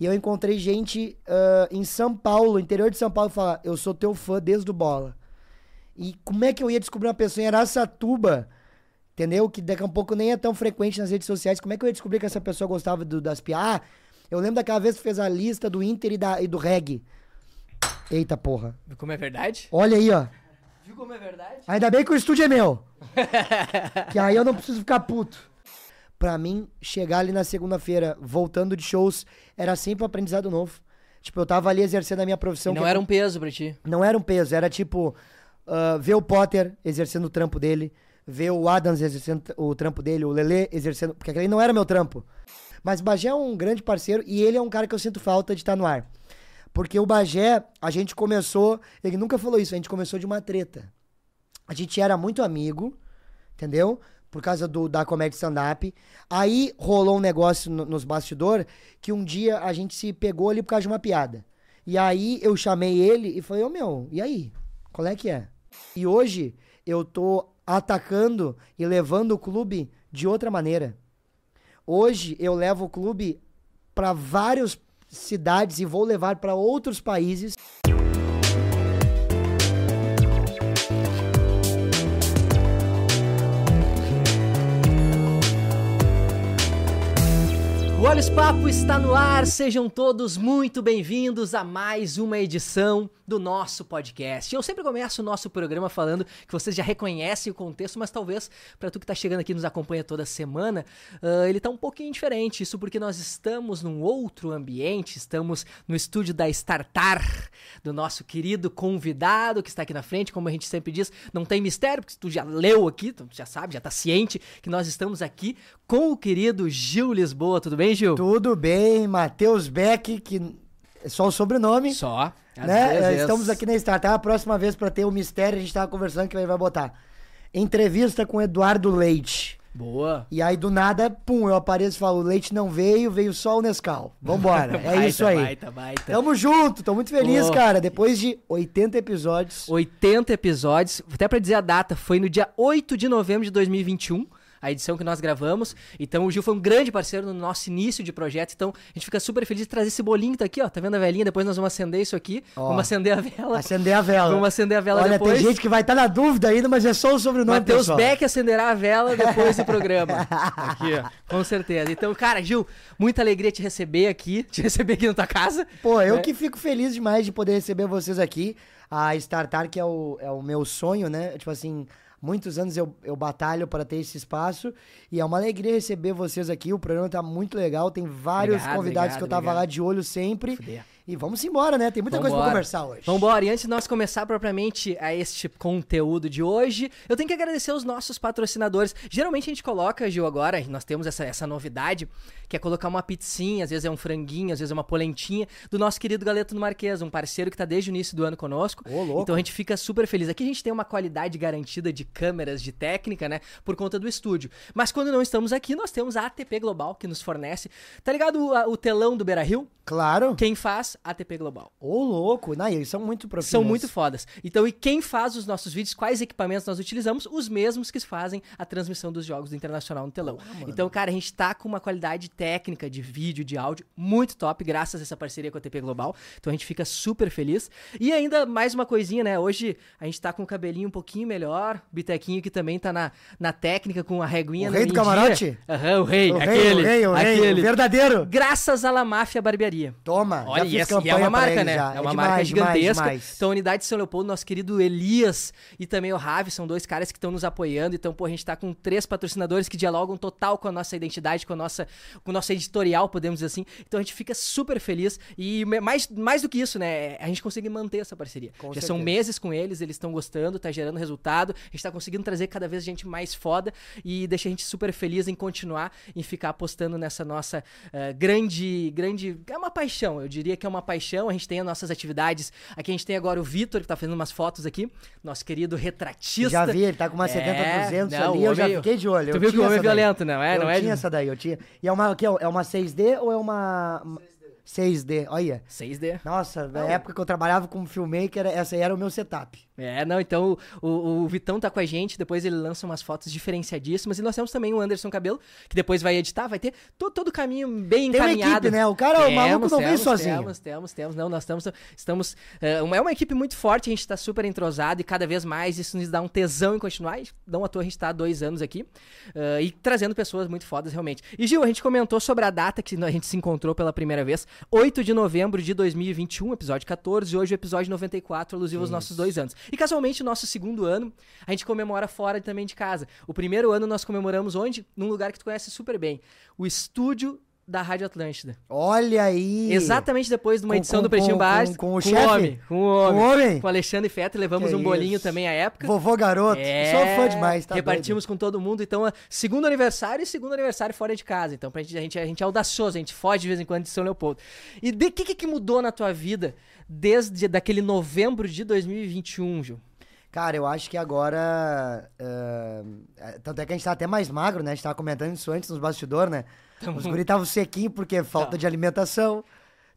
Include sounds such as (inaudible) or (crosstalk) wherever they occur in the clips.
E eu encontrei gente uh, em São Paulo, interior de São Paulo, falar: Eu sou teu fã desde o bola. E como é que eu ia descobrir uma pessoa em Araçatuba, entendeu? Que daqui a um pouco nem é tão frequente nas redes sociais. Como é que eu ia descobrir que essa pessoa gostava do, das piadas? Ah, eu lembro daquela vez que fez a lista do Inter e, da, e do reggae. Eita porra. Viu como é verdade? Olha aí, ó. Viu como é verdade? Ainda bem que o estúdio é meu. (laughs) que aí eu não preciso ficar puto. Pra mim, chegar ali na segunda-feira, voltando de shows, era sempre um aprendizado novo. Tipo, eu tava ali exercendo a minha profissão. E não era um peso pra ti. Não era um peso, era tipo ah, ver o Potter exercendo o trampo dele, ver o Adams exercendo o trampo dele, o Lele exercendo. Porque aquele não era meu trampo. Mas o Bagé é um grande parceiro e ele é um cara que eu sinto falta de estar no ar. Porque o Bagé, a gente começou. Ele nunca falou isso, a gente começou de uma treta. A gente era muito amigo, entendeu? Por causa do, da comédia stand-up. Aí rolou um negócio no- nos bastidores que um dia a gente se pegou ali por causa de uma piada. E aí eu chamei ele e falei, ô meu, e aí? Qual é que é? E hoje eu tô atacando e levando o clube de outra maneira. Hoje eu levo o clube para várias cidades e vou levar para outros países. O Olhos Papo está no ar, sejam todos muito bem-vindos a mais uma edição do nosso podcast. Eu sempre começo o nosso programa falando que vocês já reconhecem o contexto, mas talvez para tu que tá chegando aqui e nos acompanha toda semana, ah, ele tá um pouquinho diferente. Isso porque nós estamos num outro ambiente, estamos no estúdio da Startar, do nosso querido convidado que está aqui na frente, como a gente sempre diz, não tem mistério, porque tu já leu aqui, tu já sabe, já tá ciente que nós estamos aqui com o querido Gil Lisboa. Tudo bem, Gil? Tudo bem, Matheus Beck, que é só o sobrenome. Só. Né? vezes. Estamos aqui na Startup. A próxima vez para ter o mistério, a gente tava conversando que ele vai botar. Entrevista com Eduardo Leite. Boa. E aí, do nada, pum, eu apareço e falo: o leite não veio, veio só o Nescau. Vambora. (laughs) É Baita, isso aí. Baita, baita. Tamo junto, tô muito feliz, Boa. cara. Depois de 80 episódios. 80 episódios. Até pra dizer a data, foi no dia 8 de novembro de 2021. A edição que nós gravamos. Então o Gil foi um grande parceiro no nosso início de projeto. Então a gente fica super feliz de trazer esse bolinho que tá aqui, ó. Tá vendo a velhinha? Depois nós vamos acender isso aqui. Ó. Vamos acender a vela. Acender a vela. Vamos acender a vela Olha, depois. tem gente que vai estar na dúvida ainda, mas é só o sobrenome Matheus pessoal. Beck acenderá a vela depois do programa. (laughs) Aqui, ó. Com certeza. Então, cara, Gil, muita alegria te receber aqui, (laughs) te receber aqui na tua casa. Pô, eu É. que fico feliz demais de poder receber vocês aqui. A Startar, que é o, é o meu sonho, né? Tipo assim, muitos anos eu, eu batalho para ter esse espaço. E é uma alegria receber vocês aqui. O programa tá muito legal. Tem vários Obrigado, convidados que eu obrigado, tava lá obrigado. de olho sempre. Fuder. E vamos embora, né? Tem muita coisa pra Vambora. conversar hoje. Vambora, e antes de nós começar propriamente a este conteúdo de hoje, eu tenho que agradecer os nossos patrocinadores. Geralmente a gente coloca, Gil, agora, nós temos essa, essa novidade, que é colocar uma pizzinha, às vezes é um franguinho, às vezes é uma polentinha, do nosso querido Galeto do Marquês, um parceiro que tá desde o início do ano conosco. Ô, louco. Então a gente fica super feliz. Aqui a gente tem uma qualidade garantida de câmeras, de técnica, né? Por conta do estúdio. Mas quando não estamos aqui, nós temos a ATP Global, que nos fornece. Tá ligado o, o telão do Beira Rio? Claro. Quem faz? ATP Global. Ô, louco. Não, eles são muito profissionais. São muito fodas. Então, e quem faz os nossos vídeos, quais equipamentos nós utilizamos? Os mesmos que fazem a transmissão dos jogos do Internacional no telão. então, cara, a gente tá com uma qualidade técnica de vídeo, de áudio muito top, graças a essa parceria com a TP Global. Então a gente fica super feliz. E ainda mais uma coisinha, né? Hoje a gente tá com o cabelinho um pouquinho melhor. O Bitequinho que também tá na, na técnica, com a reguinha O rei do camarote? Aham, o rei, O rei, aquele. o rei, o rei, aquele. o verdadeiro. Graças à La Máfia Barbearia. Toma, Olha, já fiz essa- e é campanha uma marca, né? já. É uma demais, marca demais, gigantesca. demais. Então, a unidade de São Leopoldo, nosso querido Elias e também o Ravi são dois caras que estão nos apoiando. Então, pô, a gente tá com três patrocinadores que dialogam total com a nossa identidade, com a nossa, com o nosso editorial, podemos dizer assim. Então, a gente fica super feliz e mais, mais do que isso, né? A gente consegue manter essa parceria. Com Já são certeza. meses com eles, eles estão gostando, tá gerando resultado. A gente tá conseguindo trazer cada vez gente mais foda e deixa a gente super feliz em continuar em ficar apostando nessa nossa eh, grande, grande. É uma paixão, eu diria que é uma paixão. A gente tem as nossas atividades. Aqui a gente tem agora o Vitor, que tá fazendo umas fotos aqui. Nosso querido retratista. Já vi, ele tá com uma 70 É, 200 não, ali, eu já fiquei de olho. Tu eu viu que o homem é daí. violento, não é? Eu Não é? tinha essa daí, eu tinha. E é uma, o quê? é uma 6D ou é uma... 6D, olha. 6D. Nossa, na época que eu trabalhava como filmmaker, essa aí era o meu setup. É, não, então o, o, Vitão tá com a gente, depois ele lança umas fotos diferenciadíssimas. E nós temos também o Anderson Cabelo, que depois vai editar, vai ter todo, todo o caminho bem Tem uma encaminhado. equipe, né? O cara, o maluco não vem temos, sozinho. Temos, temos, temos. Não, nós estamos. estamos é, uma, é uma equipe muito forte, a gente tá super entrosado e cada vez mais isso nos dá um tesão em continuar. Não à toa a gente tá há dois anos aqui uh, e trazendo pessoas muito fodas realmente. E Gil, a gente comentou sobre a data que a gente se encontrou pela primeira vez, 8 de novembro de 2021, episódio 14, e hoje o episódio 94, alusivo aos nossos dois anos. E casualmente, nosso segundo ano, a gente comemora fora também de casa. O primeiro ano nós comemoramos onde? Num lugar que tu conhece super bem. O estúdio da Rádio Atlântida. Olha aí! Exatamente depois de uma Com- edição com- do Pretinho Básico. com- com o com chefe? homem. Com o homem. Com o homem? Com o Alexandre Fetter, levamos Que um bolinho isso. também à época. Vovô garoto. É, Sou fã demais, tá Repartimos com todo mundo. Então, é segundo aniversário e segundo aniversário fora de casa. Então, pra gente, a, gente, a gente é audacioso, a gente foge de vez em quando de São Leopoldo. E o que que mudou na tua vida desde daquele novembro de 2021, Gil? Cara, eu acho que agora. ah, tanto é que a gente tá até mais magro, né? A gente tava comentando isso antes nos bastidores, né? Os guri estavam sequinhos porque falta Tá. de alimentação,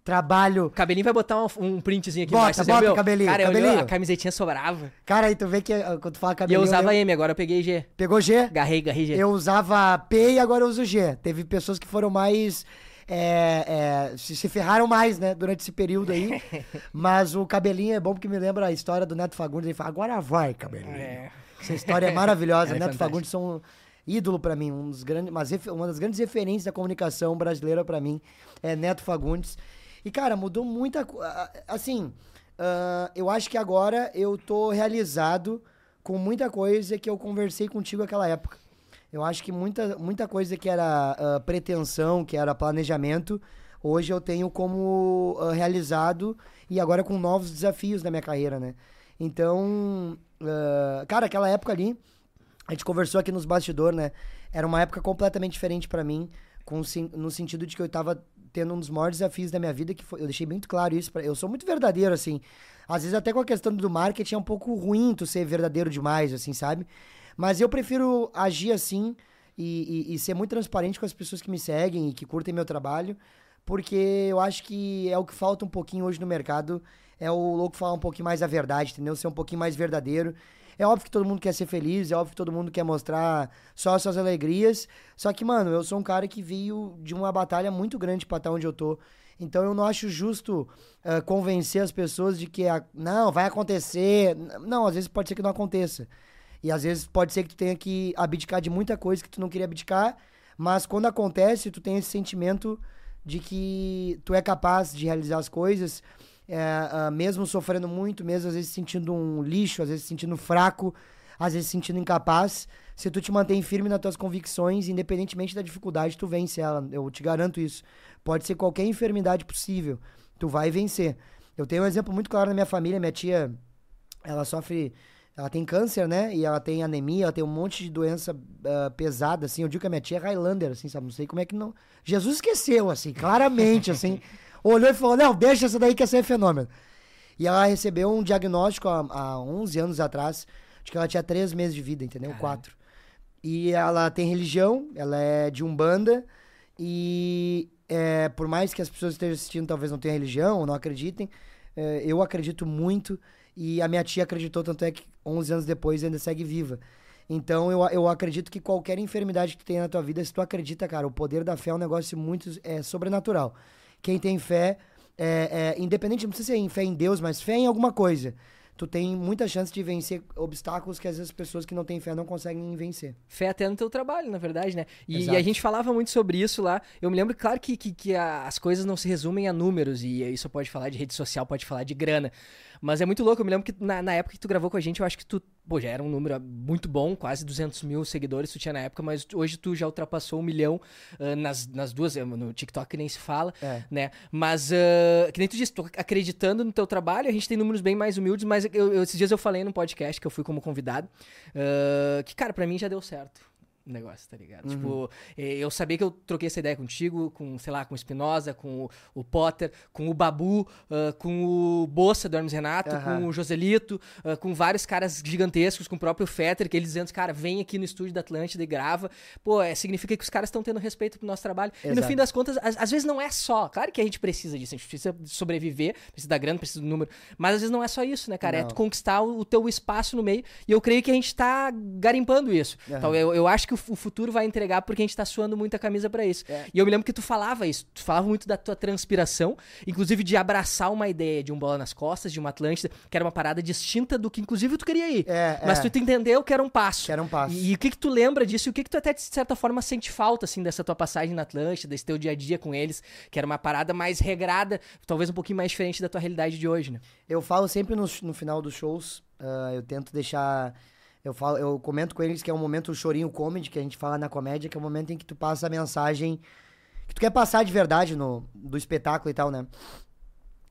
trabalho. Cabelinho vai botar um, um printzinho aqui Bota, embaixo. bota, viu? cabelinho, Cara, eu- cabelinho. a camisetinha sobrava. Cara, aí tu vê que ah, quando tu fala E cabelinho. eu usava eu- M, agora eu peguei G. Pegou G? Garrei, garrei G. Eu usava P e agora eu uso G. Teve pessoas que foram mais. É, é, se, se ferraram mais, né, durante esse período aí. (laughs) Mas o cabelinho é bom porque me lembra a história do Neto Fagundes. Ele fala, agora vai, cabelinho. É. Essa história é maravilhosa. (laughs) É Neto. Fagundes são um ídolo pra mim, um dos grandes, uma das grandes referências da comunicação brasileira pra mim é Neto Fagundes. E cara, mudou muita coisa. Assim, ah, eu acho que agora eu tô realizado com muita coisa que eu conversei contigo naquela época. Eu acho que muita, muita coisa que era ah, pretensão, que era planejamento, hoje eu tenho como ah, realizado e agora com novos desafios na minha carreira, né? Então, ah, cara, aquela época ali, a gente conversou aqui nos bastidores, né? Era uma época completamente diferente pra mim, com, no sentido de que eu tava tendo um dos maiores desafios da minha vida, que foi, eu deixei muito claro isso, pra, eu sou muito verdadeiro, assim. Às vezes até com a questão do marketing é um pouco ruim tu ser verdadeiro demais, assim, sabe? Mas eu prefiro agir assim e, e- e ser muito transparente com as pessoas que me seguem e que curtem meu trabalho, porque eu acho que é o que falta um pouquinho hoje no mercado, é o louco falar um pouquinho mais a verdade, entendeu? Ser um pouquinho mais verdadeiro. É óbvio que todo mundo quer ser feliz, é óbvio que todo mundo quer mostrar só as suas alegrias. Só que, mano, eu sou um cara que veio de uma batalha muito grande pra estar onde eu tô. Então eu não acho justo ah, convencer as pessoas de que a- não, vai acontecer. Não, às vezes pode ser que não aconteça. E às vezes pode ser que tu tenha que abdicar de muita coisa que tu não queria abdicar, mas quando acontece, tu tem esse sentimento de que tu é capaz de realizar as coisas, é, ah, mesmo sofrendo muito, mesmo às vezes sentindo um lixo, às vezes sentindo fraco, às vezes sentindo incapaz. Se tu te mantém firme nas tuas convicções, independentemente da dificuldade, tu vence ela. Eu te garanto isso. Pode ser qualquer enfermidade possível, tu vai vencer. Eu tenho um exemplo muito claro na minha família, minha tia, ela sofre, ela tem câncer, né? E ela tem anemia, ela tem um monte de doença ah, pesada, assim. Eu digo que a minha tia é Highlander, assim, sabe? Não sei como é que não. Jesus esqueceu, assim, claramente, assim. (laughs) Olhou e falou: Não, deixa essa daí que essa é fenômeno. E ela recebeu um diagnóstico há, há 11 anos atrás, de que ela tinha 3 meses de vida, entendeu? Caralho. Quatro. E ela tem religião, ela é de Umbanda, e é, por mais que as pessoas estejam assistindo talvez não tenham religião ou não acreditem, é, eu acredito muito e a minha tia acreditou, tanto é que 11 anos depois ainda segue viva. Então eu, eu acredito que qualquer enfermidade que tu tenha na tua vida, se tu acredita, cara, o poder da fé é um negócio muito é, sobrenatural. Quem tem fé, é, é, independente, não precisa ser em fé em Deus, mas fé em alguma coisa. Tu tem muita chance de vencer obstáculos que às vezes as pessoas que não têm fé não conseguem vencer. Fé até no teu trabalho, na verdade, né? E, e a gente falava muito sobre isso lá. Eu me lembro, claro, que, que, que a- as coisas não se resumem a números, e isso pode falar de rede social, pode falar de grana. Mas é muito louco. Eu me lembro que na, na época que tu gravou com a gente, eu acho que tu, pô, já era um número muito bom, quase 200 mil seguidores tu tinha na época, mas hoje tu já ultrapassou um milhão ah, nas, nas duas, eh, no TikTok nem se fala, É. né? Mas, ah, que nem tu disse, tô acreditando no teu trabalho, a gente tem números bem mais humildes, mas eu, eu- esses dias eu falei num podcast que eu fui como convidado, ah, que, cara, pra mim já deu certo. Negócio, tá ligado? Uhum. Tipo, eh, eu sabia que eu troquei essa ideia contigo, com, sei lá, com o Espinosa, com o, o, Potter, com o Babu, uh, com o Bossa do Hermes Renato, uhum. com o Joselito, uh, com vários caras gigantescos, com o próprio Fetter, que eles dizendo, cara, vem aqui no estúdio da Atlântida e grava. Pô, é, significa que os caras estão tendo respeito pro nosso trabalho. Exato. E no fim das contas, às, às, vezes não é só. Claro que a gente precisa disso, a gente precisa sobreviver, precisa da grana, precisa do número. Mas às vezes não é só isso, né, cara? É não. É tu conquistar o, o teu espaço no meio. E eu creio que a gente tá garimpando isso. Uhum. Então eu, eu acho que que o, futuro vai entregar porque a gente tá suando muita camisa para isso. É. E eu me lembro que tu falava isso, tu falava muito da tua transpiração, inclusive de abraçar uma ideia de um bola nas costas, de uma Atlântida, que era uma parada distinta do que inclusive tu queria ir. É, Mas é. tu entendeu que era um passo. Que era um passo. E, e o que que tu lembra disso? E o que que tu até de certa forma sente falta assim dessa tua passagem na Atlântida, desse teu dia a dia com eles, que era uma parada mais regrada, talvez um pouquinho mais diferente da tua realidade de hoje, né? Eu falo sempre no, no final dos shows, uh, eu tento deixar eu, falo, eu comento com eles que é um momento chorinho comedy, que a gente fala na comédia, que é o um momento em que tu passa a mensagem que tu quer passar de verdade no, do espetáculo e tal, né?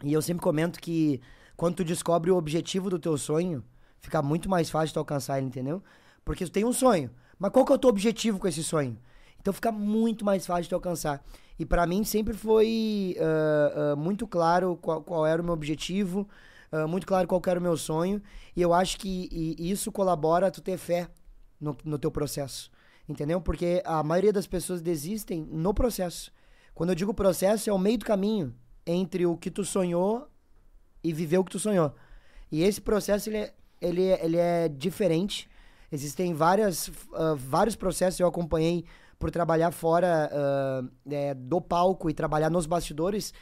E eu sempre comento que quando tu descobre o objetivo do teu sonho, fica muito mais fácil tu alcançar ele, entendeu? Porque tu tem um sonho, mas qual que é o teu objetivo com esse sonho? Então fica muito mais fácil de alcançar. E para mim sempre foi uh, uh, muito claro qual, qual era o meu objetivo, uh, muito claro qual era o meu sonho. E eu acho que e, isso colabora a tu ter fé no, no teu processo. Entendeu? Porque a maioria das pessoas desistem no processo. Quando eu digo processo, é o meio do caminho entre o que tu sonhou e viver o que tu sonhou. E esse processo, ele é, ele é, ele é diferente. Existem várias, uh, vários processos eu acompanhei por trabalhar fora uh, é, do palco e trabalhar nos bastidores.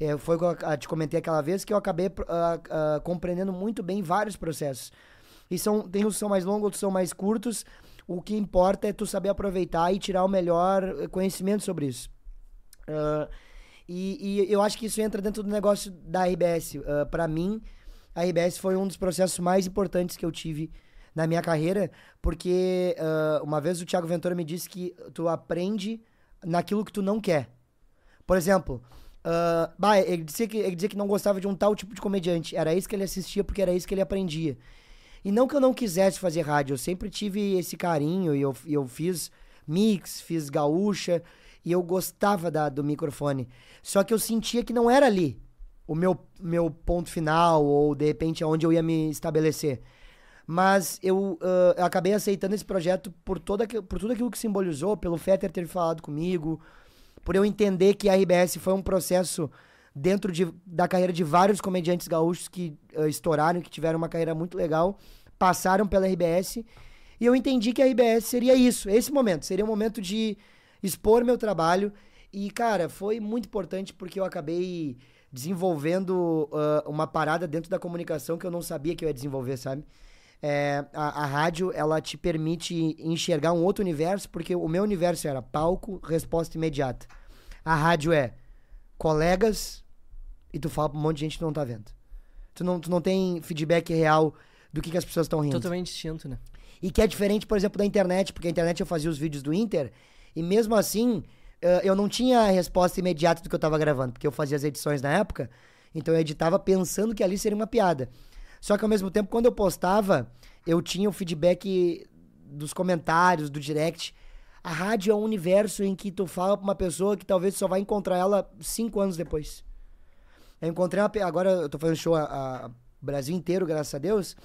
É, foi o que eu te comentei aquela vez que eu acabei uh, uh, compreendendo muito bem vários processos. E são, tem uns que são mais longos, outros são mais curtos. O que importa é tu saber aproveitar e tirar o melhor conhecimento sobre isso. Uh, e, e, eu acho que isso entra dentro do negócio da RBS. Uh, para mim, a RBS foi um dos processos mais importantes que eu tive na minha carreira, porque uh, uma vez o Thiago Ventura me disse que tu aprende naquilo que tu não quer. Por exemplo, Uh, bah, ele, dizia que, ele dizia que não gostava de um tal tipo de comediante. Era isso que ele assistia porque era isso que ele aprendia. E não que eu não quisesse fazer rádio, eu sempre tive esse carinho e eu, eu fiz mix, fiz gaúcha e eu gostava da, do microfone. Só que eu sentia que não era ali o meu, meu ponto final ou de repente aonde eu ia me estabelecer. Mas eu, uh, eu acabei aceitando esse projeto por, toda, por tudo aquilo que simbolizou, pelo Fetter ter falado comigo, por eu entender que a RBS foi um processo dentro de, da carreira de vários comediantes gaúchos que uh, estouraram, que tiveram uma carreira muito legal, passaram pela RBS. E eu entendi que a RBS seria isso, esse momento. Seria um momento de expor meu trabalho. E, cara, foi muito importante porque eu acabei desenvolvendo uh, uma parada dentro da comunicação que eu não sabia que eu ia desenvolver, sabe? É, a, a, rádio, ela te permite enxergar um outro universo, porque o meu universo era palco, resposta imediata. A rádio é colegas e tu fala pra um monte de gente que não tá vendo. Tu não, tu não tem feedback real do que, que as pessoas estão rindo. Totalmente distinto, né? E que é diferente, por exemplo, da internet, porque a internet eu fazia os vídeos do Inter e mesmo assim eu não tinha a resposta imediata do que eu tava gravando, porque eu fazia as edições na época, então eu editava pensando que ali seria uma piada. Só que ao mesmo tempo, quando eu postava, eu tinha o feedback dos comentários, do direct. A rádio é um universo em que tu fala pra uma pessoa que talvez só vai encontrar ela cinco anos depois. Eu encontrei uma. Agora eu tô fazendo show a, a Brasil inteiro, graças a Deus.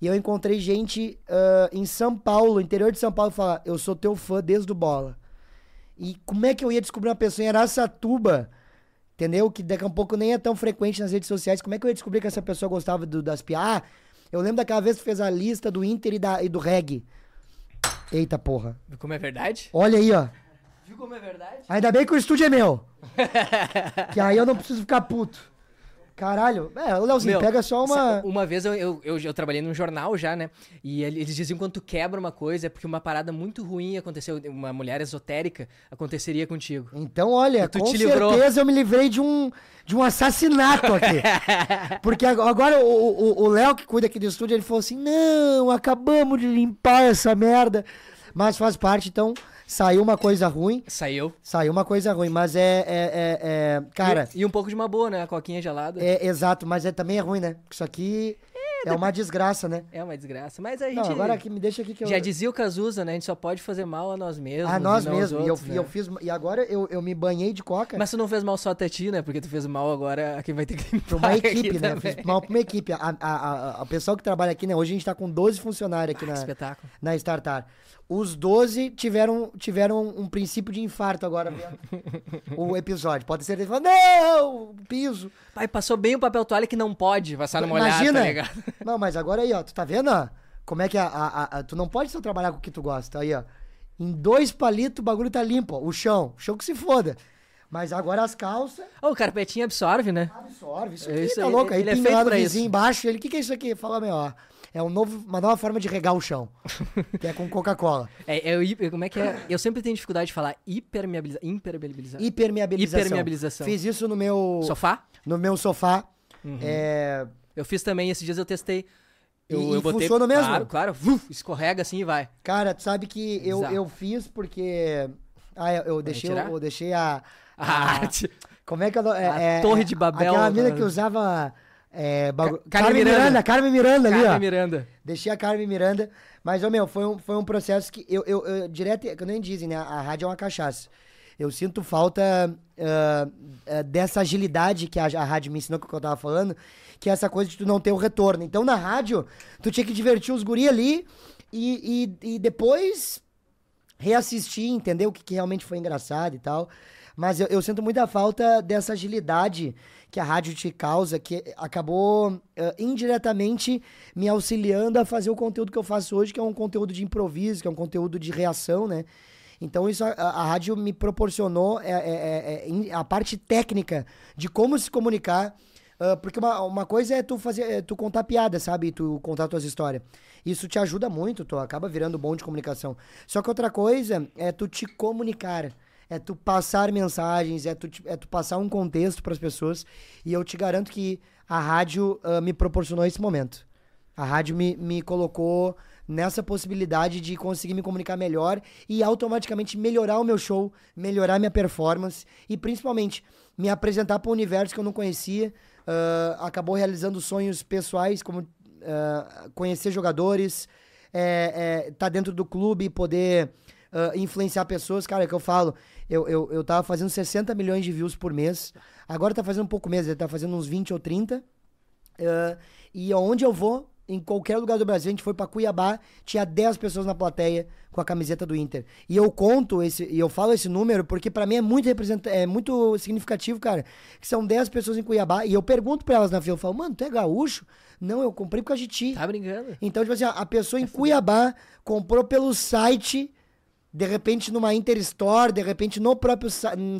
E eu encontrei gente uh, em São Paulo, interior de São Paulo, falar: Eu sou teu fã desde o bola. E como é que eu ia descobrir uma pessoa em Araçatuba Entendeu? Que daqui a pouco nem é tão frequente nas redes sociais. Como é que eu ia descobrir que essa pessoa gostava do, das piadas? Ah, eu lembro daquela vez que fez a lista do Inter e, da, e do reggae. Eita porra. Viu como é verdade? Olha aí, ó. Viu como é verdade? Ainda bem que o estúdio é meu. (laughs) que aí eu não preciso ficar puto. Caralho. É, o Leozinho, Meu, pega só uma. Uma vez eu, eu, eu, eu, trabalhei num jornal já, né? E eles diziam que quando tu quebra uma coisa é porque uma parada muito ruim aconteceu, uma mulher esotérica aconteceria contigo. Então, olha, com certeza livrou. eu me livrei de um, de um assassinato aqui. (laughs) porque agora o Léo, que cuida aqui do estúdio, ele falou assim: não, acabamos de limpar essa merda. Mas faz parte, então. Saiu uma coisa ruim. Saiu. Saiu uma coisa ruim, mas é. é, é, é cara. E, e, um pouco de uma boa, né? A coquinha gelada. É, exato, mas é, também é ruim, né? Isso aqui. É uma desgraça, né? É uma desgraça. Mas a gente. Não, agora que me deixa aqui que eu. Já dizia o Cazuza, né? A gente só pode fazer mal a nós mesmos. A nós mesmos. E eu, outros, e eu né? fiz. E agora eu, eu me banhei de coca. Mas tu não fez mal só até ti, né? Porque tu fez mal agora a quem vai ter que Pra limpar uma aqui equipe, né? também. Fiz mal pra uma equipe. A, a, a, a pessoal que trabalha aqui, né? Hoje a gente tá com 12 funcionários aqui Ah, na, espetáculo. na Startar. Os 12 tiveram, tiveram um princípio de infarto agora vendo (laughs) o episódio. Pode ser eles falam, não, piso. Pai, passou bem o papel toalha que não pode passar numa olhada, Imagina. tá ligado? (laughs) Não, mas agora aí, ó, tu tá vendo, ó? Como é que a, a- a- a- tu não pode só trabalhar com o que tu gosta. Aí, ó. Em dois palitos o bagulho tá limpo, ó. O chão. O chão que se foda. Mas agora as calças Ô, o carpetinho absorve, né? absorve. Isso É aqui isso tá aí, louco. Aí ele é pinga feito lá vizinho isso. embaixo. Ele, o que, que é isso aqui? Fala, meu, ó. É um novo, uma nova forma de regar o chão. que é com Coca-Cola. (laughs) É, é como é que é? Eu sempre tenho dificuldade de falar hipermeabiliza. Hipermeabilização. Hipermeabilização. Fiz isso no meu, Sofá? no meu sofá. Uhum. É, Eu fiz também, esses dias eu testei. Eu, E- eu botei, funciona mesmo? Claro, claro. Vuf, escorrega assim e vai. Cara, tu sabe que eu, eu fiz porque. Ah, eu, eu deixei, tirar? eu deixei a. A a- arte. como é que ela. A É, é, Torre é, de Babel, Aquela mina cara. que usava. É, bagu- Ca- Carmen Miranda. Miranda. Carmen Miranda ali, Carmen ó. Miranda. Deixei a Carmen Miranda. Mas, ô meu, foi um, foi um processo que eu, eu, eu direto, que nem dizem, né? A rádio é uma cachaça. Eu sinto falta ah, ah, dessa agilidade que a, a rádio me ensinou, que eu tava falando, que é essa coisa de tu não ter o retorno. Então, na rádio, tu tinha que divertir os guri ali e, e, e depois reassistir, entender o que, que realmente foi engraçado e tal. Mas eu, eu sinto muita falta dessa agilidade que a rádio te causa, que acabou eh, indiretamente me auxiliando a fazer o conteúdo que eu faço hoje, que é um conteúdo de improviso, que é um conteúdo de reação, né? Então isso a, a rádio me proporcionou é, é, é, a parte técnica de como se comunicar, ah, porque uma, uma coisa é tu fazer, é tu contar piada, sabe? Tu contar tuas histórias. Isso te ajuda muito, tu acaba virando bom de comunicação. Só que outra coisa é tu te comunicar. É tu passar mensagens, é tu, é tu passar um contexto para as pessoas. E eu te garanto que a rádio ah, me proporcionou esse momento. A rádio me, me colocou nessa possibilidade de conseguir me comunicar melhor e automaticamente melhorar o meu show, melhorar minha performance e principalmente me apresentar para um universo que eu não conhecia. ah, acabou realizando sonhos pessoais, como ah, conhecer jogadores, é, é, tá dentro do clube e poder ah, influenciar pessoas. Cara, é que eu falo, eu, eu, eu tava fazendo 60 milhões de views por mês, agora tá fazendo um pouco menos, ele tá fazendo uns 20 ou 30. Ah, e aonde eu vou, em qualquer lugar do Brasil, a gente foi pra Cuiabá, tinha 10 pessoas na plateia com a camiseta do Inter. E eu conto esse, e eu falo esse número porque pra mim é muito representa é muito significativo, cara. Que são 10 pessoas em Cuiabá e eu pergunto pra elas na fila, eu falo: "Mano, tu é gaúcho?" Não, eu comprei por causa de ti. Tá brincando? Então, tipo assim, a pessoa em Cuiabá comprou pelo site, de repente numa Inter Store, de repente no próprio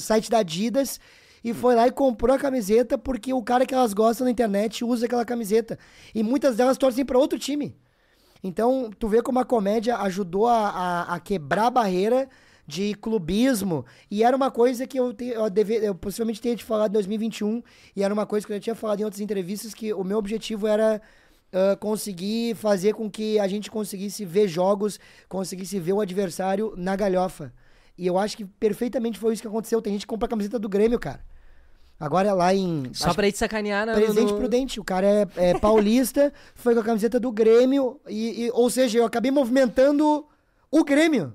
site da Adidas, e foi lá e comprou a camiseta porque o cara que elas gostam na internet usa aquela camiseta. E muitas delas torcem para outro time. Então, tu vê como a comédia ajudou a, a, a quebrar a barreira de clubismo. E era uma coisa que eu, te, eu, deve, eu possivelmente tenha te falado em 2021. E era uma coisa que eu já tinha falado em outras entrevistas, que o meu objetivo era ah, conseguir fazer com que a gente conseguisse ver jogos, conseguisse ver o adversário na galhofa. E eu acho que perfeitamente foi isso que aconteceu. Tem gente que compra a camiseta do Grêmio, cara. Agora é lá em. Só pra ir te sacanear na, Presidente no... Prudente, o cara é, é (laughs) paulista, foi com a camiseta do Grêmio, e, e- ou seja, eu acabei movimentando o Grêmio.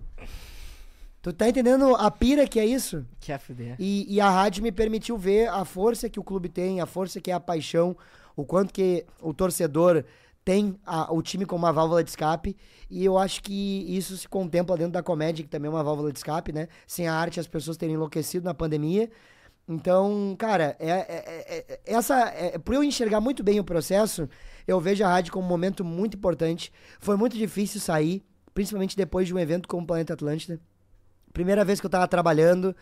Tu tá entendendo a pira que é isso? Que a fuder. E, e a rádio me permitiu ver a força que o clube tem, a força que é a paixão, o quanto que o torcedor tem a- o time como uma válvula de escape. E eu acho que isso se contempla dentro da comédia, que também é uma válvula de escape, né? Sem a arte, as pessoas terem enlouquecido na pandemia. Então, cara, é, é- é- é- essa, é, por eu enxergar muito bem o processo, eu vejo a rádio como um momento muito importante. Foi muito difícil sair, principalmente depois de um evento como o Planeta Atlântida. Primeira vez que eu tava trabalhando,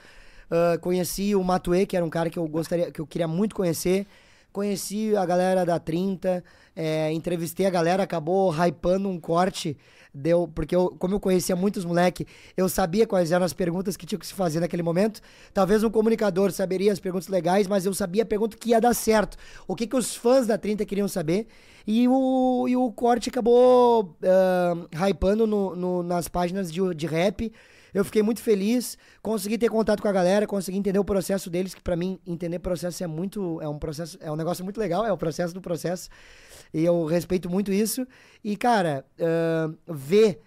ah, conheci o Matue, que era um cara que eu gostaria, que eu queria muito conhecer. Conheci a galera da 30, é, entrevistei a galera, acabou hypando um corte, deu, porque eu, como eu conhecia muitos moleque, eu sabia quais eram as perguntas que tinha que se fazer naquele momento. Talvez um comunicador saberia as perguntas legais, mas eu sabia a pergunta que ia dar certo. O que, que os fãs da 30 queriam saber. E o, e o corte acabou ah, hypando no, no- nas páginas de, de rap. Eu fiquei muito feliz, consegui ter contato com a galera, consegui entender o processo deles, que pra mim entender processo é muito, é um processo, é um negócio muito legal, é o processo do processo. E eu respeito muito isso. E cara, uh, ver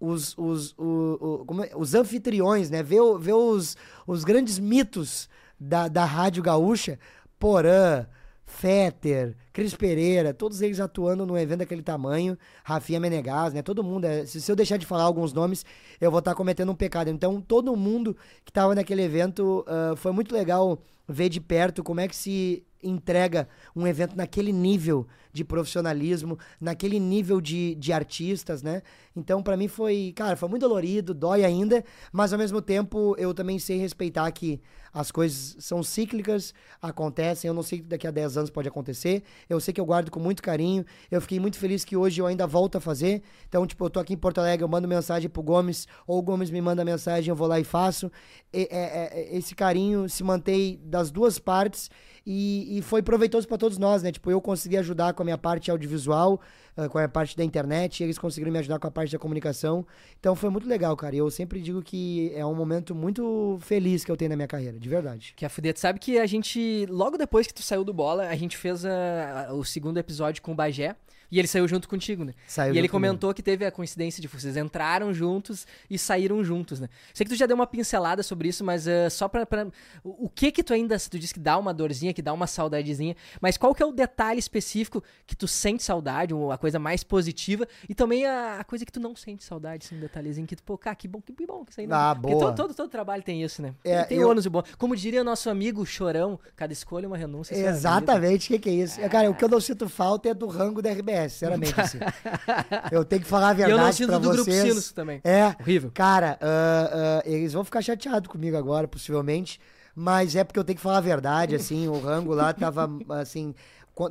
os, os, o, o, é? os anfitriões, né? Ver, ver os, os grandes mitos da, da Rádio Gaúcha, Porã, Fetter, Cris Pereira, todos eles atuando num evento daquele tamanho, Rafinha Menegas, né? Todo mundo, é, se, se eu deixar de falar alguns nomes, eu vou estar cometendo um pecado. Então, todo mundo que estava naquele evento, uh, foi muito legal ver de perto como é que se entrega um evento naquele nível de profissionalismo, naquele nível de, de artistas, né? Então, para mim foi, cara, foi muito dolorido, dói ainda, mas ao mesmo tempo eu também sei respeitar que as coisas são cíclicas, acontecem, eu não sei que daqui a 10 anos pode acontecer, eu sei que eu guardo com muito carinho, eu fiquei muito feliz que hoje eu ainda volto a fazer, então, tipo, eu tô aqui em Porto Alegre, eu mando mensagem pro Gomes, ou o Gomes me manda mensagem, eu vou lá e faço, e, é, é, esse carinho se mantém das duas partes, e, e foi proveitoso para todos nós, né? Tipo, eu consegui ajudar com a minha parte audiovisual, uh, com a parte da internet, eles conseguiram me ajudar com a parte da comunicação. Então foi muito legal, cara. E eu sempre digo que é um momento muito feliz que eu tenho na minha carreira, de verdade. Que a Fudeta, sabe que a gente, logo depois que tu saiu do Bola, a gente fez a, a, o segundo episódio com o Bagé. E ele saiu junto contigo, né? Saiu e ele comentou comigo. que teve a coincidência de vocês entraram juntos e saíram juntos, né? Sei que tu já deu uma pincelada sobre isso, mas uh, só pra, pra, O que que tu ainda... Tu disse que dá uma dorzinha, que dá uma saudadezinha, mas qual que é o detalhe específico que tu sente saudade, a coisa mais positiva, e também a, a coisa que tu não sente saudade, assim, um detalhezinho que tu, pô, cara, que bom, que bom que isso aí não... Ah, boa. Porque todo, todo, todo, trabalho tem isso, né? É, tem eu... ônus e bom. Como diria nosso amigo Chorão, cada escolha é uma renúncia. Exatamente, o que, que é isso? É. Cara, o que eu não sinto falta é do rango da RBS, sinceramente, assim. (laughs) Eu tenho que falar a verdade. E eu não sinto do vocês. Grupo Sinos também. É. Horrível. Cara, uh, uh, eles vão ficar chateados comigo agora, possivelmente. Mas é porque eu tenho que falar a verdade, (laughs) assim. o rango lá tava, assim.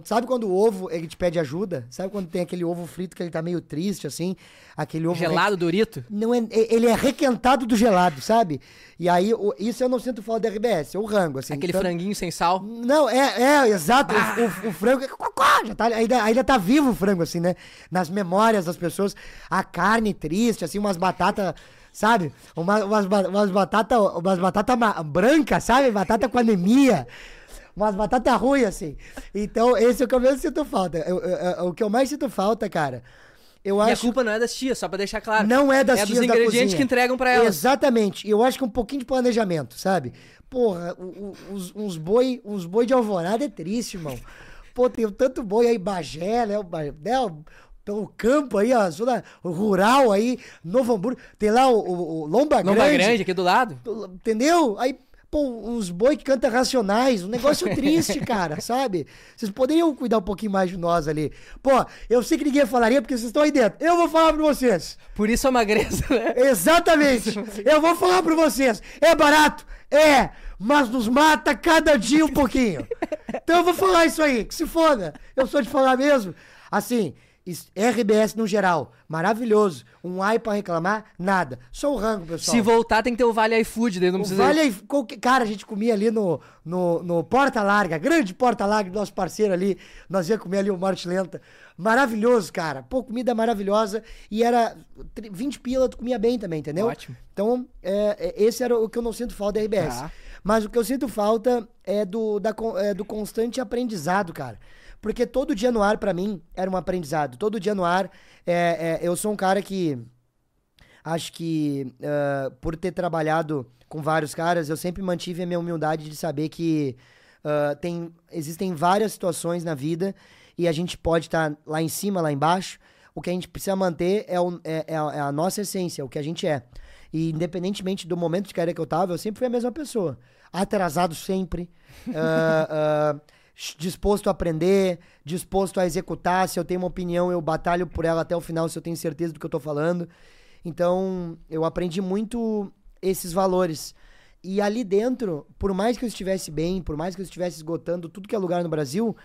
Sabe quando o ovo ele te pede ajuda? Sabe quando tem aquele ovo frito que ele tá meio triste, assim? Aquele ovo. Gelado, re... Dorito? Não é, ele é requentado do gelado, sabe? E aí, isso eu não sinto falta da RBS, é o rango, assim. Aquele então... franguinho sem sal? Não, é, é, exato. Ah. O, o, o, frango. Já tá, ainda, ainda tá vivo o frango, assim, né? Nas memórias das pessoas. A carne triste, assim, umas batatas sabe? Uma, umas, umas batatas umas batata brancas, sabe? Batata com anemia umas batatas ruins, assim. Então, esse é o que eu menos sinto falta. Eu, eu, eu, o que eu mais sinto falta, cara. Eu e acho... a culpa não é das tias, só pra deixar claro. Não é das é tias dos ingredientes que entregam pra elas. Exatamente. E eu acho que um pouquinho de planejamento, sabe? Porra, uns, uns boi, uns boi de alvorada é triste, irmão. Pô, tem tanto boi aí, Bagé, né? O, né? pelo campo aí, a zona rural aí, Novo Hamburgo. Tem lá o, o, o Lomba Grande. Lomba Grande, aqui do lado. Entendeu? Aí pô, uns boi que canta racionais, um negócio (laughs) triste, cara, sabe? Vocês poderiam cuidar um pouquinho mais de nós ali. Pô, eu sei que ninguém falaria porque vocês estão aí dentro. Eu vou falar pra vocês. Por isso a magreza, né? (laughs) Exatamente. Eu vou falar pra vocês. É barato? É. Mas nos mata cada dia um pouquinho. (laughs) Então eu vou falar isso aí, que se foda. Eu sou de falar mesmo. Assim, RBS no geral, maravilhoso. Um ai pra reclamar, nada. Só o rango, pessoal. Se voltar, tem que ter o Vale iFood, daí não o precisa. Vale iFood, cara, a gente comia ali no, no, no Porta Larga, grande Porta Larga, nosso parceiro ali. Nós ia comer ali o Morte Lenta. Maravilhoso, cara. Pô, comida maravilhosa. E era 20 pila, tu comia bem também, entendeu? Ótimo. Então, é, é, esse era o que eu não sinto falta da RBS. Ah. Mas o que eu sinto falta é do, da, é do constante aprendizado, cara. Porque todo dia no ar, para mim, era um aprendizado. Todo dia no ar, é, é, eu sou um cara que. Acho que uh, por ter trabalhado com vários caras, eu sempre mantive a minha humildade de saber que uh, tem, existem várias situações na vida e a gente pode estar tá lá em cima, lá embaixo. O que a gente precisa manter é, o, é, é, a, é a nossa essência, o que a gente é. E independentemente do momento de carreira que eu tava, eu sempre fui a mesma pessoa. Atrasado sempre. uh, uh, disposto a aprender, disposto a executar. Se eu tenho uma opinião, eu batalho por ela até o final, se eu tenho certeza do que eu tô falando. Então, eu aprendi muito esses valores. E ali dentro, por mais que eu estivesse bem, por mais que eu estivesse esgotando tudo que é lugar no Brasil,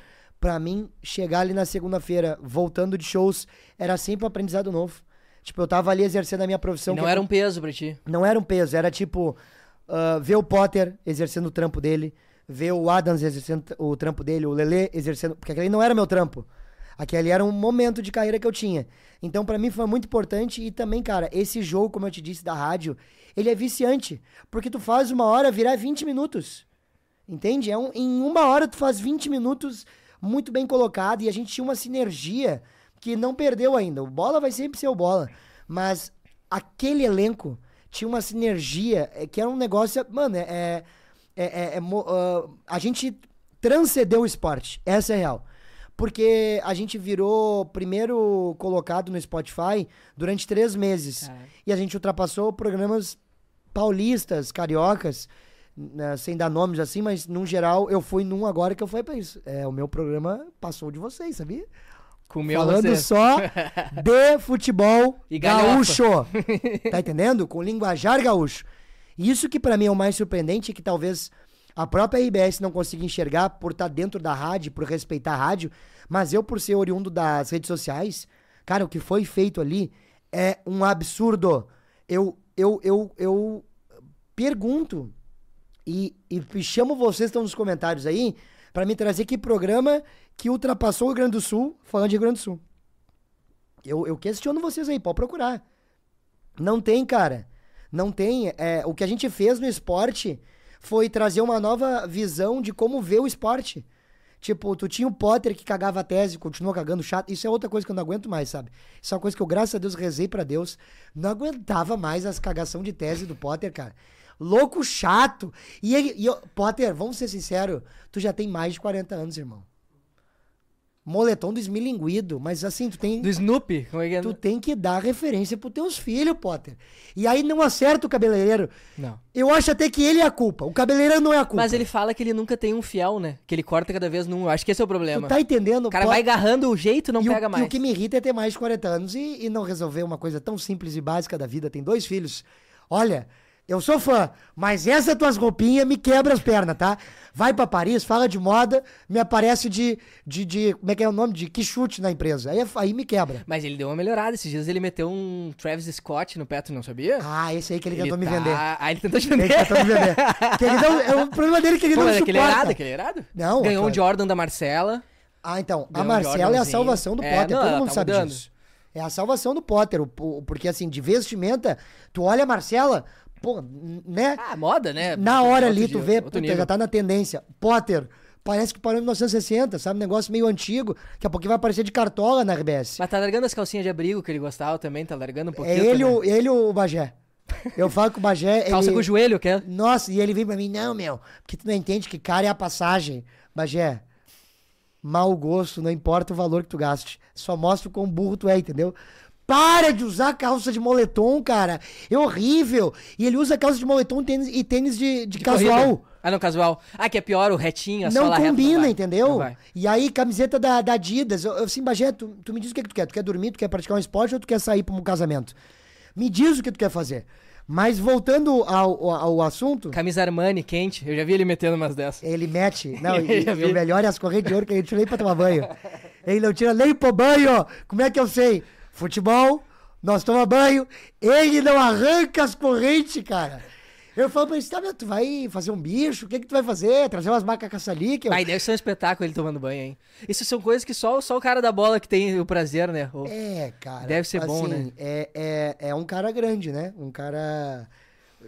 para mim, chegar ali na segunda-feira, voltando de shows, era sempre um aprendizado novo. Tipo, eu tava ali exercendo a minha profissão. E não era um peso pra ti. Não era um peso, era tipo, uh, ver o Potter exercendo o trampo dele, ver o Adams exercendo o trampo dele, o Lele exercendo. Porque aquele não era meu trampo. Aquele era um momento de carreira que eu tinha. Então, pra mim foi muito importante e também, cara, esse jogo, como eu te disse, da rádio, ele é viciante. Porque tu faz uma hora virar 20 minutos. Entende? É um, em uma hora tu faz 20 minutos muito bem colocado e a gente tinha uma sinergia que não perdeu ainda. O bola vai sempre ser o bola. Mas aquele elenco tinha uma sinergia é, que era um negócio. Mano, é. é, é, é ah, a gente transcendeu o esporte. Essa é a real. Porque a gente virou primeiro colocado no Spotify durante três meses. Caralho. E a gente ultrapassou programas paulistas, cariocas, né, sem dar nomes assim, mas num geral eu fui num agora que eu fui pra isso. É, o meu programa passou de vocês, sabia? Comeu Falando você. só (laughs) de futebol gaúcho. tá entendendo? Com linguajar gaúcho. Isso que pra mim é o mais surpreendente, é que talvez a própria RBS não consiga enxergar por estar dentro da rádio, por respeitar a rádio, mas eu por ser oriundo das redes sociais, cara, o que foi feito ali é um absurdo. Eu eu eu, eu pergunto e, e chamo vocês estão nos comentários aí pra me trazer que programa que ultrapassou o Rio Grande do Sul, falando de Rio Grande do Sul. Eu, eu questiono vocês aí, pode procurar. Não tem, cara. Não tem. É, o que a gente fez no esporte foi trazer uma nova visão de como ver o esporte. Tipo, tu tinha o Potter que cagava a tese, continua cagando chato. Isso é outra coisa que eu não aguento mais, sabe? Isso é uma coisa que eu, graças a Deus, rezei pra Deus. Não aguentava mais as cagação de tese do Potter, cara. Louco chato. E ele. E eu- Potter, vamos ser sinceros, tu já tem mais de 40 anos, irmão. Moletom do esmilinguido, mas assim, tu tem. Do Snoopy. Como é que é? Tu tem que dar referência pros teus filhos, Potter. E aí não acerta o cabeleireiro. Não. Eu acho até que ele é a culpa. O cabeleireiro não é a culpa. Mas ele fala que ele nunca tem um fiel, né? Que ele corta cada vez num. Eu Acho que esse é o Tu problema. tá entendendo? O cara vai agarrando o jeito e não e o, pega E mais. o que me irrita é ter mais de 40 anos e, e não resolver uma coisa tão simples e básica da vida. Tem dois filhos. Olha, eu sou fã, mas essas tuas roupinhas me quebra as pernas, tá? Vai pra Paris, fala de moda, me aparece de, de, de como é que é o nome? De que chute na empresa. Aí, aí me quebra. Mas ele deu uma melhorada. Esses dias ele meteu um Travis Scott no pé, tu não sabia? Ah, esse aí que ele, Ele tentou me tá- vender. Ah, ele tentou te Ele vender. tentou me vender. Que ele não, é o (laughs) problema dele é que ele Pô, não mas suporta. aquele é irado, aquele é irado. Não, Ganhou um claro. Jordan da Marcela. Ah, então. A um Marcela é a salvação do É, Potter. não, todo mundo tá sabe mudando. disso. É a salvação do Potter. o- o- porque, assim, de vestimenta, tu olha a Marcela, pô, né? Ah, moda, né? Na hora Outro ali, dia, tu vê, puta, nível. já tá na tendência. Potter, parece que parou em 1960, sabe? Um negócio meio antigo. Daqui a pouquinho vai aparecer de cartola na RBS. Mas tá largando as calcinhas de abrigo que ele gostava também, tá largando um É pouquinho. ele, também. o, ele o Bagé? Eu falo que o Bagé. (laughs) Calça ele... com o joelho, quer? Nossa, e ele vem pra mim, não, meu, porque tu não entende que cara é a passagem. Bagé, mau gosto, não importa o valor que tu gaste. Só mostra o quão burro tu é, entendeu? Para de usar calça de moletom, cara. É horrível. E ele usa calça de moletom e tênis, e tênis de, de, De casual. corrida. Ah, não, casual. Ah, que é pior, o retinho, a Não sola reta, combina, vai. entendeu? Não. E aí, camiseta da, da Adidas. Eu, eu assim, Bagé, tu, tu me diz o que, que tu quer. Tu quer dormir, tu quer praticar um esporte ou tu quer sair pra um casamento? Me diz o que tu quer fazer. Mas voltando ao, ao, ao assunto, Camisa Armani, quente. Eu já vi ele metendo umas dessas. ele mete. Não, (laughs) e, e o melhor é as correntes de ouro que ele tira nem pra tomar banho. Ele não tira nem pro banho. Como é que eu sei? Futebol, nós tomamos banho, ele não arranca as correntes, cara. Eu falo pra ele, tá, tu vai fazer um bicho? O que que tu vai fazer? Trazer umas macacas ali? Que eu... Mas deve ser um espetáculo ele tomando banho, hein? Isso são coisas que só, só o cara da bola que tem o prazer, né? O- É, cara. Deve ser bom, assim, né? É, é, é um cara grande, né? Um cara.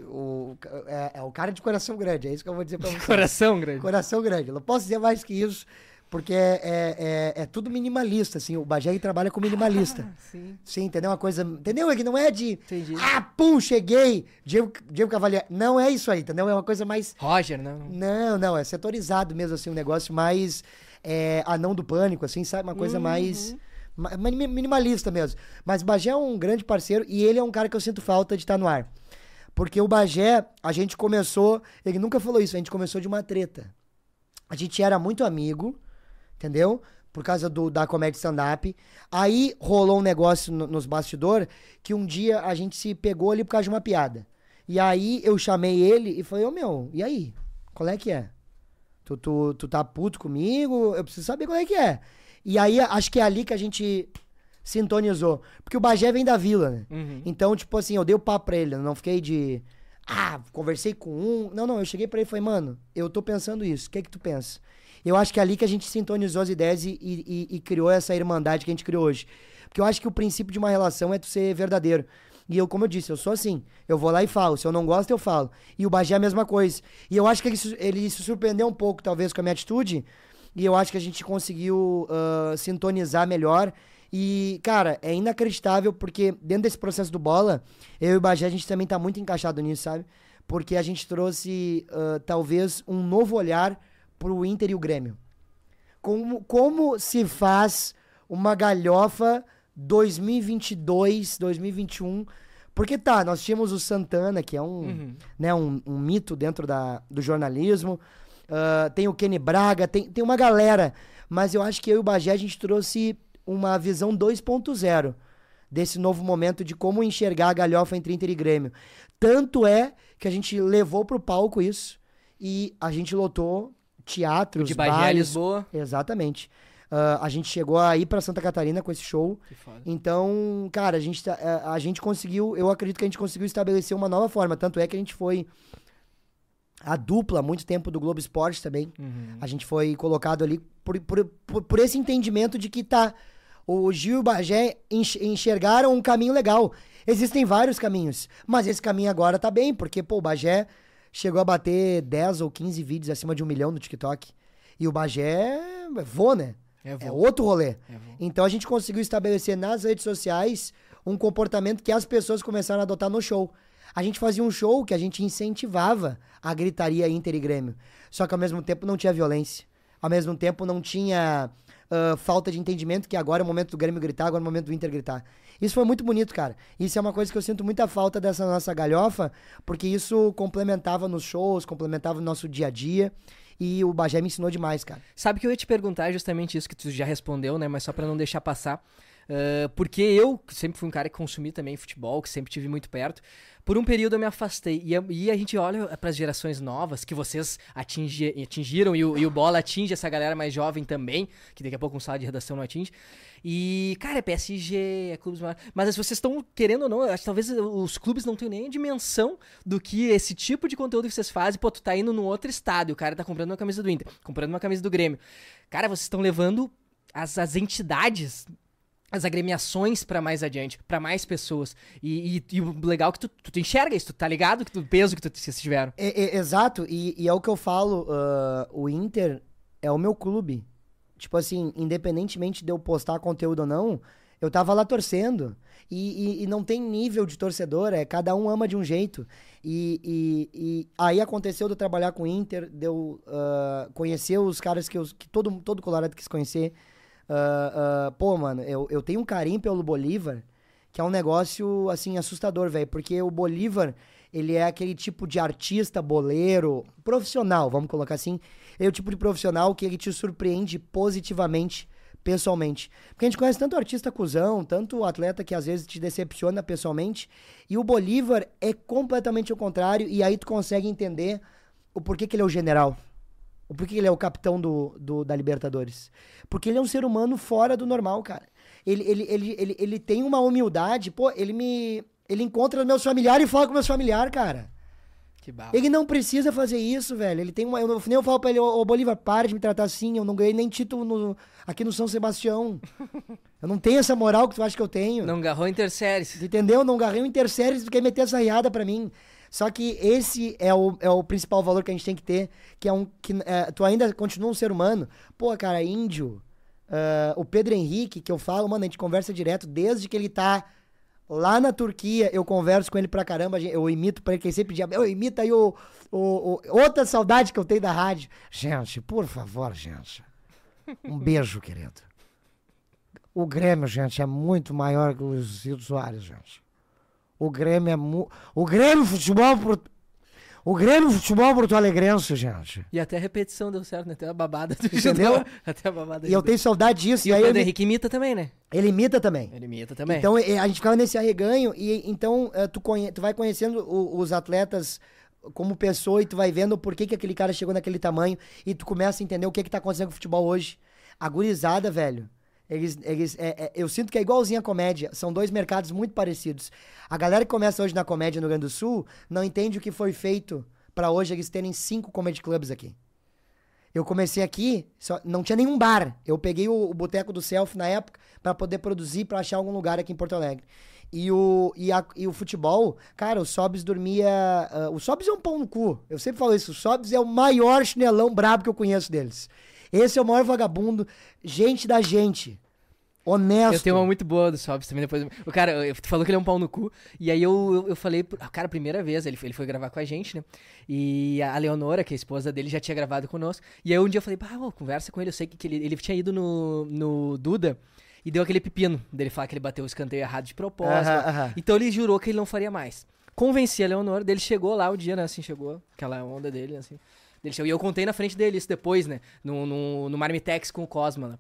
O, é, é um cara de coração grande, é isso que eu vou dizer pra você. Coração grande. Coração grande. Eu não posso dizer mais que isso, porque é, é, é, é tudo minimalista, assim. O Bagé trabalha com minimalista. Ah, (laughs) sim. Sim, entendeu? Uma coisa. Entendeu? É que não é de. Entendi. Ah, pum, cheguei! Diego, Diego Cavalieri. Não é isso aí, entendeu? É uma coisa mais. Roger, não. Não, não, é setorizado mesmo, assim, um negócio mais é, anão do pânico, assim, sabe? Uma coisa mais ma- mini- minimalista mesmo. Mas o Bagé é um grande parceiro e ele é um cara que eu sinto falta de estar no ar. Porque o Bagé, a gente começou, ele nunca falou isso, a gente começou de uma treta. A gente era muito amigo, entendeu? Por causa do, da comédia stand-up. Aí rolou um negócio no- nos bastidores que um dia a gente se pegou ali por causa de uma piada. E aí eu chamei ele e falei, ô meu, e aí? Qual é que é? Tu, tu, tu tá puto comigo? Eu preciso saber qual é que é. E aí acho que é ali que a gente sintonizou. Porque o Bagé vem da vila, né? Uhum. Então, tipo assim, eu dei o papo pra ele, não fiquei de. Ah, conversei com um. Não, não, eu cheguei pra ele e falei, mano, eu tô pensando isso, o que é que tu pensa? Eu acho que é ali que a gente sintonizou as ideias e, e, e criou essa irmandade que a gente criou hoje. Porque eu acho que o princípio de uma relação é tu ser verdadeiro. E eu, como eu disse, eu sou assim. Eu vou lá e falo. Se eu não gosto, eu falo. E o Bagé é a mesma coisa. E eu acho que ele, ele se surpreendeu um pouco, talvez, com a minha atitude. E eu acho que a gente conseguiu uh, sintonizar melhor. E, cara, é inacreditável porque dentro desse processo do bola, eu e o Bagé, a gente também tá muito encaixado nisso, sabe? Porque a gente trouxe, uh, talvez, um novo olhar pro Inter e o Grêmio. Como, como se faz uma galhofa 2022, 2021. Porque tá, nós tínhamos o Santana, que é um, uhum. né, um, um, mito dentro da, do jornalismo. Uh, tem o Kenny Braga, tem, tem uma galera. Mas eu acho que eu e o Bagé a gente trouxe uma visão 2.0 desse novo momento de como enxergar a galhofa entre Inter e Grêmio. Tanto é que a gente levou pro palco isso e a gente lotou teatros, de Bagé, bares, Lisboa. Exatamente. Uh, a gente chegou a ir para Santa Catarina com esse show. Então, cara, a gente, a, tá, a gente conseguiu, eu acredito que a gente conseguiu estabelecer uma nova forma. Tanto é que a gente foi a dupla muito tempo do Globo Esporte também. Uhum. A gente foi colocado ali por, por, por, por, esse entendimento de que tá. O Gil e o Bagé enxergaram um caminho legal. Existem vários caminhos, mas esse caminho agora tá bem, porque, pô, o Bagé chegou a bater 10 ou 15 vídeos acima de um milhão no TikTok. E o Bagé voa, né? É, é outro rolê. É então a gente conseguiu estabelecer nas redes sociais um comportamento que as pessoas começaram a adotar no show. A gente fazia um show que a gente incentivava a gritaria Inter e Grêmio. Só que ao mesmo tempo não tinha violência. Ao mesmo tempo não tinha uh, falta de entendimento, que agora é o momento do Grêmio gritar, agora é o momento do Inter gritar. Isso foi muito bonito, cara. Isso é uma coisa que eu sinto muita falta dessa nossa galhofa, porque isso complementava nos shows, complementava o nosso dia a dia. E o Bagé me ensinou demais, cara. Sabe que eu ia te perguntar justamente isso que tu já respondeu, né? Mas só para não deixar passar. Uh, porque eu sempre fui um cara que consumi também futebol, que sempre tive muito perto. Por um período eu me afastei. E a, e a gente olha para as gerações novas, que vocês atingi, atingiram, e o, e o Bola atinge essa galera mais jovem também, que daqui a pouco um sala de redação não atinge. E, cara, é PSG, é clubes maiores. Mas se vocês estão querendo ou não, acho que talvez os clubes não tenham nem a dimensão do que esse tipo de conteúdo que vocês fazem. Pô, tu tá indo num outro estado, o cara tá comprando uma camisa do Inter, comprando uma camisa do Grêmio. Cara, vocês estão levando as, as entidades as agremiações para mais adiante, para mais pessoas. E, e, e, o legal é que tu, tu, enxerga isso, tu tá ligado que o peso que tu, vocês tiveram. É, é, exato, e, e, é o que eu falo, uh, o Inter é o meu clube. Tipo assim, independentemente de eu postar conteúdo ou não, eu tava lá torcendo. E, e, e, não tem nível de torcedor, é cada um ama de um jeito. E, e, e aí aconteceu de eu trabalhar com o Inter, de eu uh, conhecer os caras que, eu, que todo, todo Colorado quis conhecer. Uh, pô, mano, eu, eu tenho um carinho pelo Bolívar, que é um negócio, assim, assustador, velho. Porque o Bolívar, ele é aquele tipo de artista, boleiro, profissional, vamos colocar assim, é o tipo de profissional que ele te surpreende positivamente pessoalmente. Porque a gente conhece tanto artista cuzão, tanto atleta que às vezes te decepciona pessoalmente, e o Bolívar é completamente o contrário, e aí tu consegue entender o porquê que ele é o general. Porquê que ele é o capitão do, do, da Libertadores. Porque ele é um ser humano fora do normal, cara. Ele, ele, ele, ele, ele tem uma humildade, pô, ele me. Ele encontra meus familiares e fala com meus familiares, cara. Que bala. Ele não precisa fazer isso, velho. Ele tem uma. Eu, nem eu falo pra ele, ô Bolívar, para de me tratar assim. Eu não ganhei nem título no, aqui no São Sebastião. (laughs) eu não tenho essa moral que tu acha que eu tenho. Não garrou Interséries. Entendeu? Não garrei o Interséries, tu quer meter essa riada pra mim. Só que esse é o, é o principal valor que a gente tem que ter, que é um. que é, Tu ainda continua um ser humano. Pô, cara, índio. Uh, o Pedro Henrique, que eu falo, mano, a gente conversa direto desde que ele tá Lá na Turquia, eu converso com ele pra caramba, eu imito pra ele, que ele sempre diz, eu imito aí o, o, o, Outra saudade que eu tenho da rádio. Gente, por favor, gente. Um beijo, querido. O Grêmio, gente, é muito maior que o Zildo Soares, gente. O Grêmio é mu... O Grêmio Futebol o Grêmio Futebol Porto Alegrense, gente. E até a repetição deu certo, né? Até a babada do Entendeu? (laughs) até a babada. E eu tenho saudade disso. E, e o Pedro Henrique imita também, né? Ele imita também. Ele imita também. Então a gente ficava nesse arreganho e então eh, tu, conhe... tu vai conhecendo os atletas como pessoa e tu vai vendo por que, que aquele cara chegou naquele tamanho e tu começa a entender o que que tá acontecendo com o futebol hoje. A gurizada, velho. Eles, eles, é, é, eu sinto que é igualzinho a comédia. São dois mercados muito parecidos. A galera que começa hoje na comédia no Rio Grande do Sul não entende o que foi feito para hoje eles terem cinco comedy clubs aqui. Eu comecei aqui, só, não tinha nenhum bar. Eu peguei o, o boteco do Self na época para poder produzir, para achar algum lugar aqui em Porto Alegre. E o, e, a, e o futebol, cara, o Sobs dormia. Uh, o Sobs é um pão no cu. Eu sempre falo isso. O Sobs é o maior chinelão brabo que eu conheço deles. Esse é o maior vagabundo. Gente da gente. Honesto. Eu tenho uma muito boa do Sobs também depois. O cara, tu falou que ele é um pau no cu. E aí eu, eu, eu falei, cara, primeira vez, ele, ele foi gravar com a gente, né? E a Leonora, que é a esposa dele, já tinha gravado conosco. E aí um dia eu falei, ah, conversa com ele, eu sei que, que ele, ele tinha ido no, no Duda e deu aquele pepino dele falar que ele bateu o escanteio errado de propósito. Uh -huh. Então ele jurou que ele não faria mais. Convenci a Leonora, dele chegou lá o dia, né? Assim, chegou, aquela onda dele, assim. Dele chegou, e eu contei na frente dele isso depois, né? No, no, no Marmitex com o Cosma, né?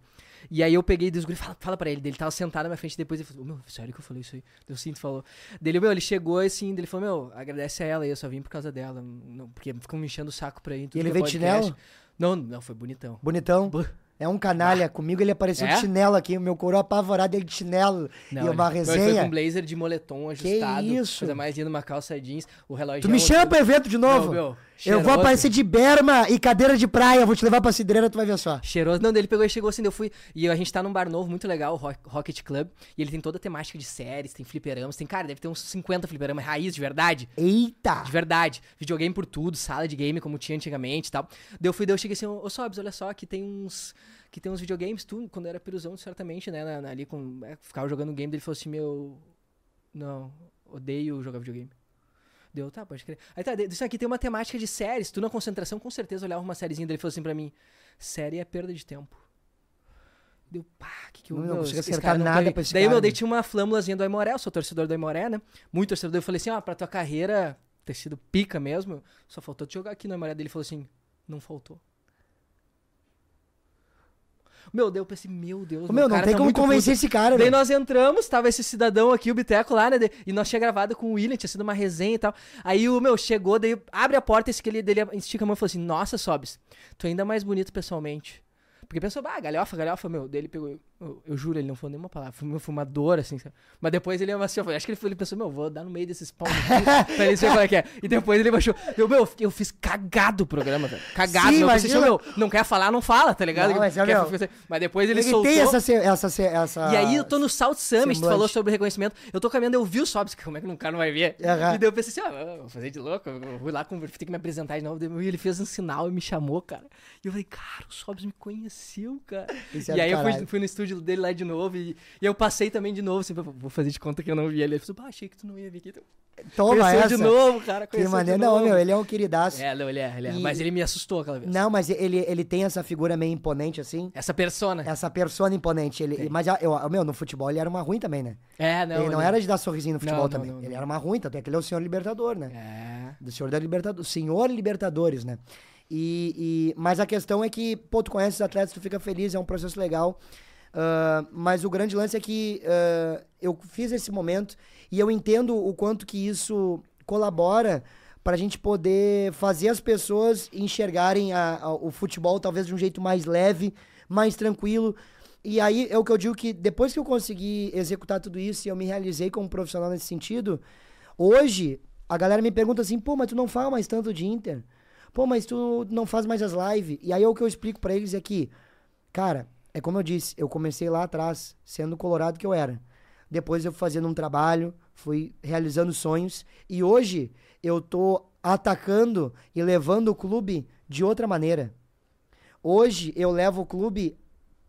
E aí eu peguei dos fala, fala pra ele. Ele tava sentado na minha frente depois ele falou, meu, sério que eu falei isso aí? Eu sinto, falou. Dele, meu, ele chegou assim, ele falou, meu, agradece a ela aí, eu só vim por causa dela. Não, porque ficam me enchendo o saco pra ir. E ele veio de chinelo? Não, não, foi bonitão. Bonitão? É um canalha. Ah. Comigo ele apareceu é? de chinelo aqui. O meu coroa apavorado ele de chinelo. Não, e uma ele, resenha. Ele foi com blazer de moletom ajustado. Que isso? Coisa mais linda, uma calça jeans. O relógio. Tu me chama pro evento de novo? Não, meu, eu vou aparecer de berma e cadeira de praia. Vou te levar pra cidreira, tu vai ver só. Cheiroso. Não, ele pegou e chegou assim. Eu fui. E a gente tá num bar novo, muito legal, o Rocket Club. E ele tem toda a temática de séries, tem fliperamas. Tem, cara, deve ter uns 50 fliperamas raiz de verdade. Eita! De verdade. Videogame por tudo, sala de game como tinha antigamente e tal. Daí eu fui, daí eu cheguei assim, ô Sobs, olha só, aqui tem uns que tem uns videogames, tu, quando era piruzão, certamente, né, na, na, ali com, é, ficava jogando game, ele falou assim, meu, não, odeio jogar videogame. Deu, tá, pode crer. Aí tá, isso aqui tem uma temática de séries, tu na concentração com certeza olhava uma sériezinha dele e falou assim pra mim, série é perda de tempo. Deu, pá, que que eu... Não, meu, não consigo acertar nada pra esse Daí, cara, meu, daí tinha uma flâmulazinha do Aimoré, eu sou torcedor do Aimoré, né, muito torcedor, eu falei assim, ó, ah, pra tua carreira ter sido pica mesmo, só faltou te jogar aqui no Aimoré. Dele falou assim, não faltou. Meu, Deus, eu pensei, meu Deus, Ô, meu, não tem tá como convencer puto. esse cara, Daí nós entramos, tava esse cidadão aqui, o Biteco lá, né? E nós tinha gravado com o William, tinha sido uma resenha e tal. Aí o meu chegou, daí abre a porta, esse que ele dele estica a mão e falou assim: Nossa, Sobs, tu é ainda mais bonito pessoalmente. Porque pensou, ah, galhofa, galhofa, meu. Daí ele pegou, eu, eu, juro, ele não falou nenhuma palavra. Foi uma fumador, assim. Sabe? Mas depois ele assim, acho que ele, ele pensou, meu, vou dar no meio desses pau (laughs) pra ele ver qual é que é. E depois ele baixou. Eu, meu, eu fiz cagado o programa, velho. Cagado. Sim, meu, pensei, meu, não quer falar, não fala, tá ligado? Não, mas, quer, meu, mas depois ele, ele soltou. tem essa, essa, essa... E aí eu tô no South Summit, tu falou sobre reconhecimento. Eu tô caminhando, eu vi o Sobs, como é que um cara não vai ver? Uhum. E daí eu pensei assim, ah, vou fazer de louco, eu vou lá, tem que me apresentar de novo. E ele fez um sinal e me chamou, cara. E eu falei, cara, o Sobs me conheceu, cara. Esse é e aí eu fui, fui no estúdio dele lá de novo. E, e, eu passei também de novo, assim, vou fazer de conta que eu não vi ele. Ele falou, ah, achei que tu não ia vir aqui. Então... Toma essa. de novo, cara. Que maneiro. Não, meu, ele é um queridaço. É, não, ele é, ele é. E... Mas ele me assustou aquela vez. Não, mas ele, ele tem essa figura meio imponente, assim. Essa persona. Essa persona imponente. Ele, mas, eu, meu, no futebol ele era uma ruim também, né? É, não. Ele não era de dar sorrisinho no futebol não, também. Não, ele era uma ruim, tanto é que ele é o senhor Libertador, né? É. Do senhor da Libertador. Senhor Libertadores, né? E, e, mas a questão é que, pô, tu conhece os atletas, tu fica feliz, é um processo legal. Uh, mas o grande lance é que uh, eu fiz esse momento e eu entendo o quanto que isso colabora para a gente poder fazer as pessoas enxergarem a, a, o futebol talvez de um jeito mais leve, mais tranquilo. E aí é o que eu digo que depois que eu consegui executar tudo isso e eu me realizei como profissional nesse sentido, hoje a galera me pergunta assim, pô, mas tu não fala mais tanto de Inter? Pô, mas tu não faz mais as lives? E aí é o que eu explico para eles é que, cara, é como eu disse, eu comecei lá atrás, sendo colorado que eu era. Depois eu fui fazendo um trabalho, fui realizando sonhos e hoje eu tô atacando e levando o clube de outra maneira. Hoje eu levo o clube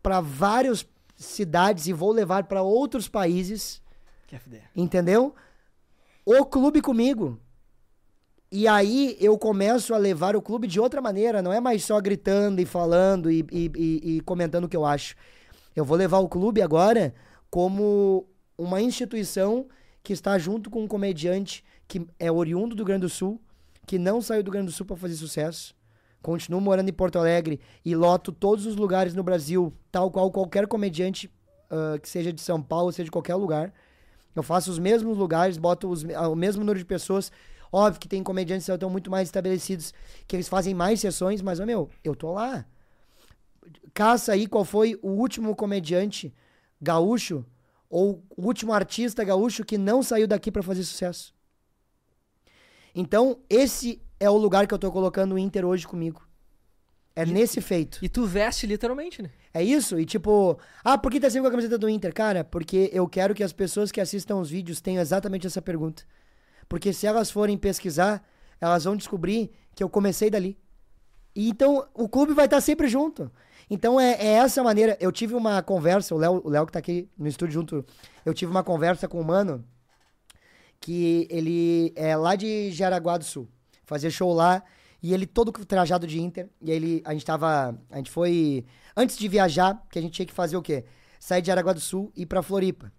para várias cidades e vou levar para outros países. Entendeu? O clube comigo. E aí eu começo a levar o clube de outra maneira, não é mais só gritando e falando e, e, e, e comentando o que eu acho. Eu vou levar o clube agora como uma instituição que está junto com um comediante que é oriundo do Rio Grande do Sul, que não saiu do Rio Grande do Sul para fazer sucesso. Continuo morando em Porto Alegre e loto todos os lugares no Brasil, tal qual qualquer comediante uh, que seja de São Paulo, seja de qualquer lugar. Eu faço os mesmos lugares, boto os, o mesmo número de pessoas Óbvio que tem comediantes que estão muito mais estabelecidos, que eles fazem mais sessões, mas, meu, eu tô lá. Caça aí qual foi o último comediante gaúcho ou o último artista gaúcho que não saiu daqui para fazer sucesso. Então, esse é o lugar que eu tô colocando o Inter hoje comigo. É nesse feito. E tu veste literalmente, né? É isso? E tipo, ah, por que tá sempre com a camiseta do Inter? Cara, porque eu quero que as pessoas que assistam os vídeos tenham exatamente essa pergunta. Porque se elas forem pesquisar, elas vão descobrir que eu comecei dali. E então o clube vai estar sempre junto. Então é, é essa maneira. Eu tive uma conversa, o Léo, o Léo que tá aqui no estúdio junto, eu tive uma conversa com o Mano, que ele é lá de Jaraguá do Sul. Fazia show lá. E ele todo trajado de Inter. E ele, a gente tava. A gente foi. Antes de viajar, que a gente tinha que fazer o quê? Sair de Aragua do Sul e ir pra Floripa.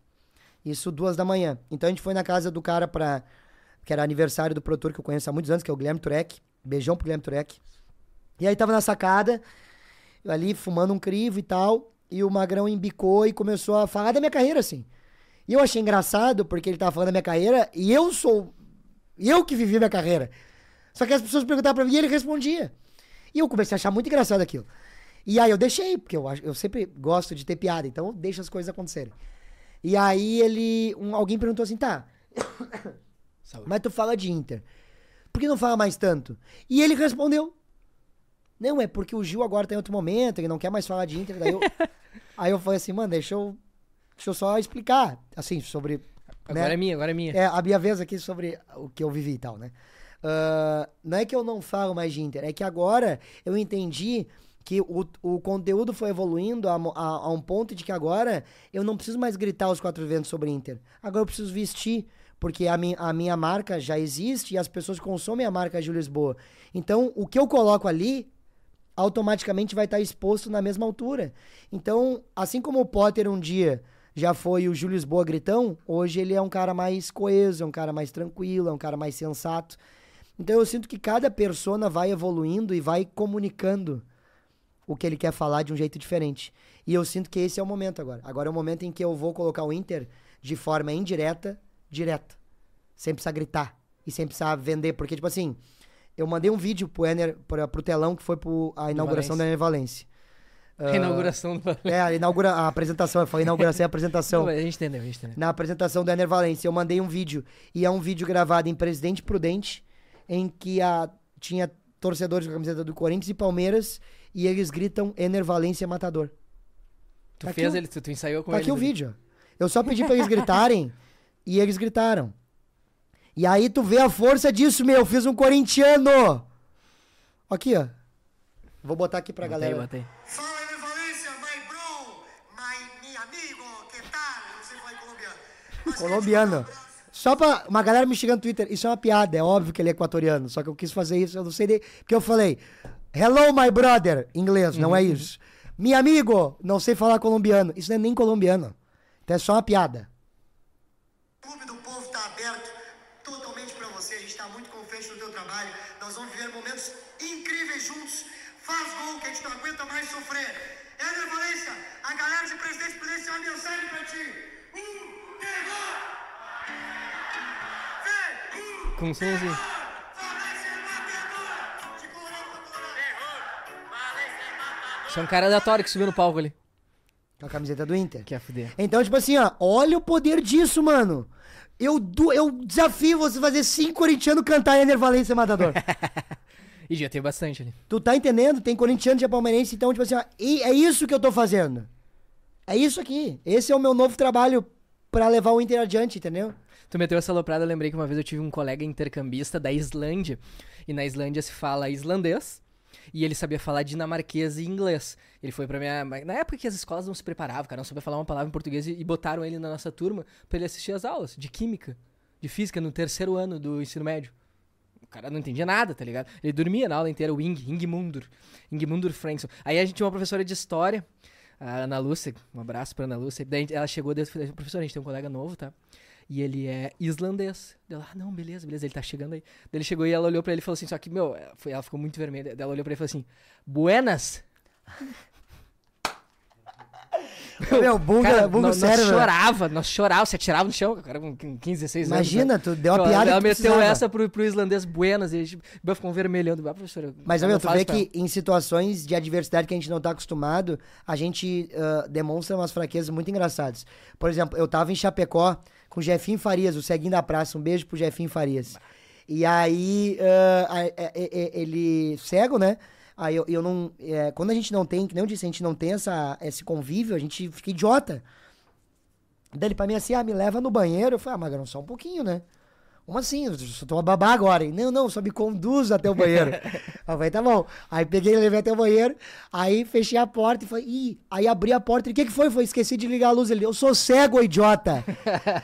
Isso duas da manhã. Então a gente foi na casa do cara pra. Que era aniversário do produtor que eu conheço há muitos anos, que é o Guilherme Turek. Beijão pro Guilherme Turek. E aí tava na sacada, ali fumando um crivo e tal. E o Magrão embicou e começou a falar da minha carreira, assim. E eu achei engraçado, porque ele tava falando da minha carreira, e eu sou. Eu que vivi minha carreira. Só que as pessoas perguntavam pra mim e ele respondia. E eu comecei a achar muito engraçado aquilo. E aí eu deixei, porque eu, eu sempre gosto de ter piada, então eu deixo as coisas acontecerem. E aí ele. Um, alguém perguntou assim, tá. Mas tu fala de Inter. Por que não fala mais tanto? E ele respondeu. Não, é porque o Gil agora tá em outro momento, ele não quer mais falar de Inter. Daí eu, (laughs) aí eu falei assim, mano, deixa eu, deixa eu só explicar, assim, sobre. Agora né? é minha, agora é minha. É, a minha vez aqui sobre o que eu vivi e tal, né? Uh, não é que eu não falo mais de Inter, é que agora eu entendi que o, o conteúdo foi evoluindo a, a, a, um ponto de que agora eu não preciso mais gritar os quatro ventos sobre Inter. Agora eu preciso vestir, porque a, mi, a minha marca já existe e as pessoas consomem a marca de Lisboa. Então, o que eu coloco ali automaticamente vai estar exposto na mesma altura. Então, assim como o Potter um dia já foi o Júlio Lisboa gritão, hoje ele é um cara mais coeso, é um cara mais tranquilo, é um cara mais sensato. Então eu sinto que cada persona vai evoluindo e vai comunicando o que ele quer falar de um jeito diferente. E eu sinto que esse é o momento agora. Agora é o momento em que eu vou colocar o Inter de forma indireta, direta. Sem precisar gritar e sem precisar vender. Porque, tipo assim, eu mandei um vídeo pro Ener, pra, pro telão que foi pro, a inauguração da Ener Valência. A inauguração do É, a, inaugura, a apresentação, eu falei inauguração e apresentação. (laughs) a gente entendeu, a gente entendeu. Na apresentação da Ener Valência, eu mandei um vídeo. E é um vídeo gravado em Presidente Prudente em que a, tinha torcedores com a camiseta do Corinthians e Palmeiras e eles gritam Enervalência Matador. Tu tá fez ele, tu, tu ensaiou com tá eles? aqui o vídeo. Eu só pedi pra eles gritarem (laughs) e eles gritaram. E aí tu vê a força disso, meu. Eu fiz um corintiano. Aqui, ó. Vou botar aqui pra botei, galera. Botei. Fala, Enervalência, my bro, my, mi amigo, que tal? Colombiano. Mas Colombiano. Só pra uma galera me xingando no Twitter, isso é uma piada, é óbvio que ele é equatoriano, só que eu quis fazer isso, eu não sei nem, porque eu falei, hello my brother, em inglês, não é isso. Mi amigo, não sei falar colombiano, isso não é nem colombiano, então é só uma piada. O Clube do Povo está aberto totalmente para você. A gente está muito confiante no teu trabalho. Nós vamos viver momentos incríveis juntos. Faz gol que a gente não aguenta mais sofrer. Éder Valência, a galera de Presidente Prudente tem uma mensagem para ti. Um, terror! Vem! Um, Com Colorado. Isso é um cara aleatório que subiu no palco ali. Com a camiseta do Inter. Que é fuder. Então, tipo assim, ó, olha o poder disso, mano. Eu, du- eu desafio você fazer cinco corintianos cantar Ener Valência Matador. (laughs) E já tem bastante ali. tu tá entendendo? Tem corintiano de palmeirense, então, tipo assim, ó, e é isso que eu tô fazendo. É isso aqui. Esse é o meu novo trabalho pra levar o Inter adiante, entendeu? Tu meteu essa loprada, eu lembrei que uma vez eu tive um colega intercambista da Islândia. E na Islândia se fala islandês. E ele sabia falar dinamarquês e inglês. Ele foi pra minha. Na época que as escolas não se preparavam, cara, não sabia falar uma palavra em português e botaram ele na nossa turma pra ele assistir as aulas de química, de física, no terceiro ano do ensino médio. O cara não entendia nada, tá ligado? Ele dormia na aula inteira, o Ing, Ingmundur. Ingmundur Frankson. Aí a gente tinha uma professora de história, a Ana Lúcia, um abraço pra Ana Lúcia. Daí ela chegou e falou, professora, a gente tem um colega novo, tá? E ele é islandês. Ela, ah, não, beleza, beleza, ele tá chegando aí. Daí ele chegou e ela olhou pra ele e falou assim, só que, meu, foi- ela ficou muito vermelha. Daí ela olhou pra ele e falou assim, buenas? Meu, bunga, Cara, bunga nós, sério, nós chorava, nós chorava, se atirava no chão, cara, com 15, 16 anos. Imagina, né? tu deu uma piada Ela meteu essa pro, pro islandês buenas e a gente ficou vermelhando. Ah, professora, Mas, meu, tu vê que em situações de adversidade que a gente não tá acostumado, a gente ah, demonstra umas fraquezas muito engraçadas. Por exemplo, eu tava em Chapecó com o Jefinho Farias, o Ceguinho da Praça. Um beijo pro Jefinho Farias. E aí, a- ele, cego, né? Aí eu, eu não. é, quando a gente não tem, que nem eu disse, a gente não tem essa, esse convívio, a gente fica idiota. Daí ele pra mim assim, ah, me leva no banheiro. Eu falei, ah, Magrão, só um pouquinho, né? Como assim? Eu só tô a babá agora. Ele, não, não, só me conduz até o banheiro. (laughs) eu falei, tá bom. Aí peguei, levei até o banheiro, aí fechei a porta e falei, ih, aí abri a porta. Ele, o que que foi? Foi, esqueci de ligar a luz. Ele, eu sou cego, idiota.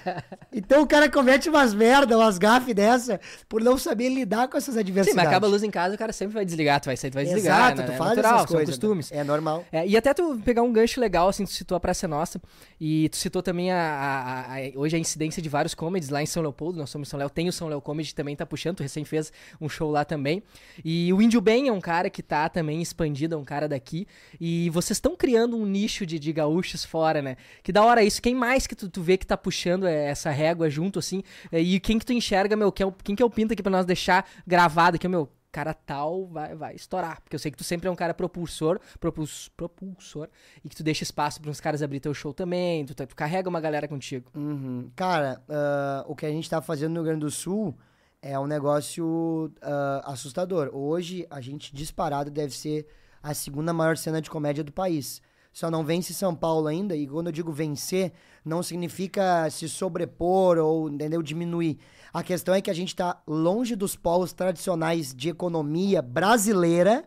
(laughs) então o cara comete umas merda, umas gafes dessa, por não saber lidar com essas Sim, adversidades. mas acaba a luz em casa, o cara sempre vai desligar, tu vai sair, tu vai desligar, Exato, né? tu É faz natural, essas coisas. costumes. É normal. É, e até tu pegar um gancho legal, assim, tu citou a Praça Nossa, e tu citou também a, a- a- hoje a incidência de vários comedies lá em São Leopoldo, nós somos em São Léo, tem o São Léo Comedy também tá puxando, tu recém fez um show lá também. E o Índio Bem é um cara que tá também expandido, é um cara daqui, e vocês estão criando um nicho de, de gaúchos fora, né? Que da hora isso, quem mais que tu, tu vê que tá puxando é, essa régua junto, assim, é, e quem que tu enxerga, meu, quem, é quem que é o pinta aqui pra nós deixar gravado aqui, meu, cara tal vai, vai estourar. Porque eu sei que tu sempre é um cara propulsor, propuls, propulsor, e que tu deixa espaço para uns caras abrir teu show também, tu, tu carrega uma galera contigo. Uhum. Cara, ah, o que a gente tá fazendo no Rio Grande do Sul é um negócio ah, assustador. Hoje, a gente disparado deve ser a segunda maior cena de comédia do país. Só não vence São Paulo ainda, e quando eu digo vencer, não significa se sobrepor ou, entendeu, diminuir. A questão é que a gente tá longe dos polos tradicionais de economia brasileira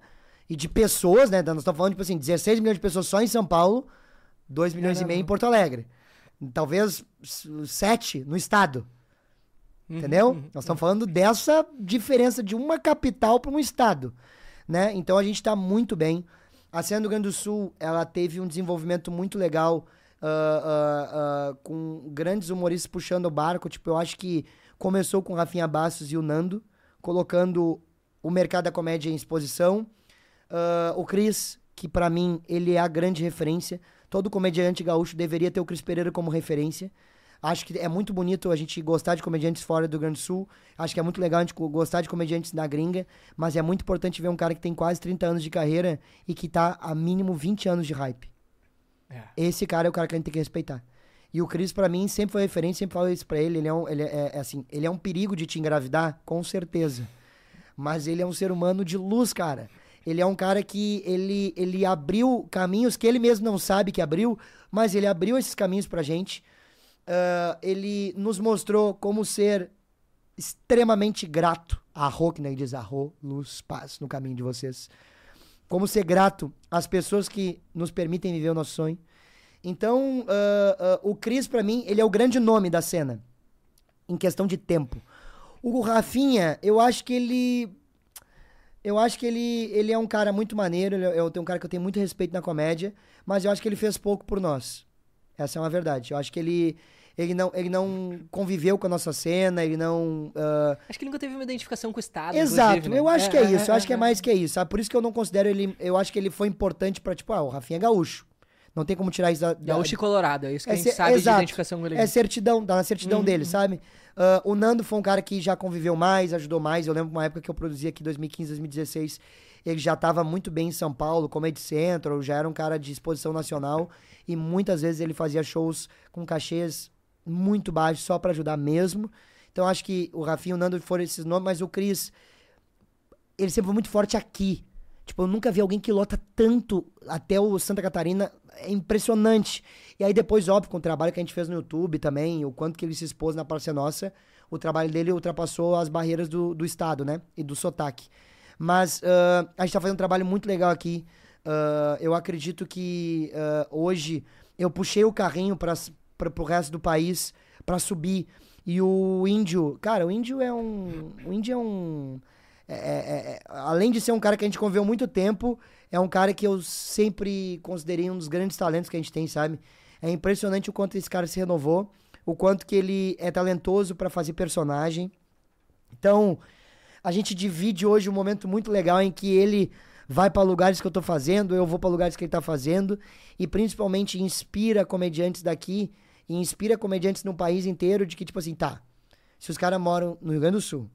e de pessoas, né? Nós estamos falando, tipo assim, 16 milhões de pessoas só em São Paulo, 2 milhões e meio em Porto Alegre. Talvez s- sete no estado. Entendeu? Nós estamos falando dessa diferença de uma capital para um estado, né? Então a gente está muito bem. A cena do Rio Grande do Sul, ela teve um desenvolvimento muito legal, ah, ah, ah, com grandes humoristas puxando o barco. Tipo, eu acho que começou com Rafinha Bastos e o Nando, colocando o mercado da comédia em exposição. O Cris, que pra mim ele é a grande referência. Todo comediante gaúcho deveria ter o Cris Pereira como referência. Acho que é muito bonito a gente gostar de comediantes fora do Rio Grande do Sul. Acho que é muito legal a gente gostar de comediantes da gringa. Mas é muito importante ver um cara que tem quase 30 anos de carreira e que tá há mínimo 20 anos de hype. É. Esse cara é o cara que a gente tem que respeitar. E o Cris, pra mim, sempre foi referência, sempre falo isso pra ele. Ele é, um, ele é, é assim, ele é um perigo de te engravidar, com certeza. Mas ele é um ser humano de luz, cara. Ele é um cara que ele, ele abriu caminhos que ele mesmo não sabe que abriu, mas ele abriu esses caminhos pra gente. Ah, ele nos mostrou como ser extremamente grato. Arro, que nem diz arro, luz, paz no caminho de vocês. Como ser grato às pessoas que nos permitem viver o nosso sonho. Então, ah, ah, o Cris, pra mim, ele é o grande nome da cena. Em questão de tempo. O Rafinha, eu acho que ele. Eu acho que ele, ele é um cara muito maneiro. Ele é, um cara que eu tenho muito respeito na comédia. Mas eu acho que ele fez pouco por nós. Essa é uma verdade. Eu acho que ele. Ele não, ele não conviveu com a nossa cena, ele não. ah, Acho que ele nunca teve uma identificação com o Estado. Exato, né? eu acho que é isso, eu acho que é mais que isso, sabe? Por isso que eu não considero ele. Eu acho que ele foi importante pra, tipo, ah, o Rafinha é gaúcho. Não tem como tirar isso da. da Gaúcho e Colorado, é isso que a gente sabe exato. de identificação com ele. É certidão, tá na certidão Uhum, dele, sabe? Ah, o Nando foi um cara que já conviveu mais, ajudou mais. Eu lembro uma época que eu produzia aqui, 2015, 2016. Ele já estava muito bem em São Paulo, Comedy Central, já era um cara de exposição nacional. E muitas vezes ele fazia shows com cachês muito baixos, só pra ajudar mesmo. Então acho que o Rafinha e o Nando foram esses nomes, mas o Cris, ele sempre foi muito forte aqui. Tipo, eu nunca vi alguém que lota tanto até o Santa Catarina. É impressionante. E aí depois, óbvio, com o trabalho que a gente fez no YouTube também, o quanto que ele se expôs na Praça Nossa, o trabalho dele ultrapassou as barreiras do, do estado, né? E do sotaque. Mas ah, a gente tá fazendo um trabalho muito legal aqui. Ah, eu acredito que ah, hoje eu puxei o carrinho para pro resto do país para subir. E o índio, cara, o índio é um. O índio é um. é- é- é- além de ser um cara que a gente conviveu muito tempo, é um cara que eu sempre considerei um dos grandes talentos que a gente tem, sabe? É impressionante o quanto esse cara se renovou, o quanto que ele é talentoso para fazer personagem. Então, a gente divide hoje um momento muito legal em que ele vai para lugares que eu tô fazendo, eu vou para lugares que ele tá fazendo e principalmente inspira comediantes daqui e inspira comediantes no país inteiro de que tipo assim, tá. Se os caras moram no Rio Grande do Sul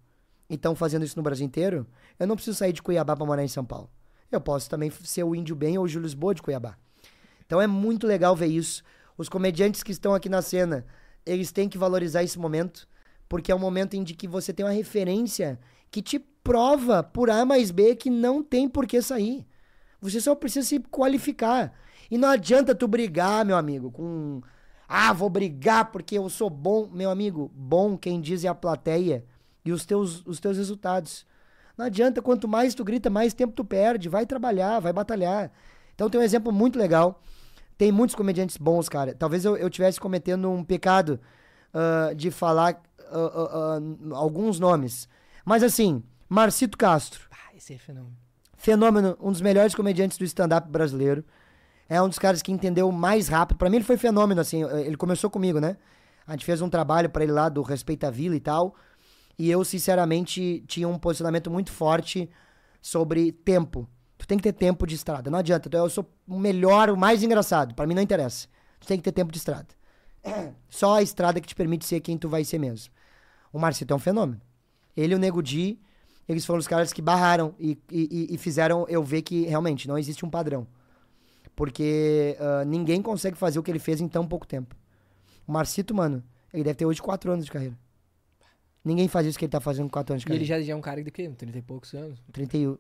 e estão fazendo isso no Brasil inteiro, eu não preciso sair de Cuiabá para morar em São Paulo. Eu posso também ser o Índio Bem ou o Júlio Lisboa de Cuiabá. Então é muito legal ver isso. Os comediantes que estão aqui na cena, eles têm que valorizar esse momento, porque é um momento em que você tem uma referência que te prova por A mais B que não tem por que sair. Você só precisa se qualificar. E não adianta tu brigar, meu amigo, com. Ah, vou brigar porque eu sou bom. Meu amigo, bom quem diz é a plateia e os teus, os teus resultados. Não adianta, quanto mais tu grita, mais tempo tu perde. Vai trabalhar, vai batalhar. Então tem um exemplo muito legal. Tem muitos comediantes bons, cara. Talvez eu, eu tivesse cometendo um pecado uh, de falar uh, uh, alguns nomes. Mas assim, Marcito Castro. Ah, esse é fenômeno. Fenômeno, um dos melhores comediantes do stand-up brasileiro. É um dos caras que entendeu mais rápido. Para mim ele foi fenômeno, assim. Ele começou comigo, né? A gente fez um trabalho para ele lá do Respeita a Vila e tal. E eu, sinceramente, tinha um posicionamento muito forte sobre tempo. Tu tem que ter tempo de estrada. Não adianta. Eu sou o melhor, o mais engraçado. Para mim não interessa. Tu tem que ter tempo de estrada. (clears throat) Só a estrada que te permite ser quem tu vai ser mesmo. O Marcito é um fenômeno. Ele e o Nego Di, eles foram os caras que barraram e, e, e fizeram eu ver que realmente não existe um padrão. Porque uh, ninguém consegue fazer o que ele fez em tão pouco tempo. O Marcito, mano, ele deve ter hoje 4 anos de carreira. Ninguém faz isso que ele tá fazendo com 4 anos de E carreira. ele já, já é um cara de quê? 30 e poucos anos? 30 e...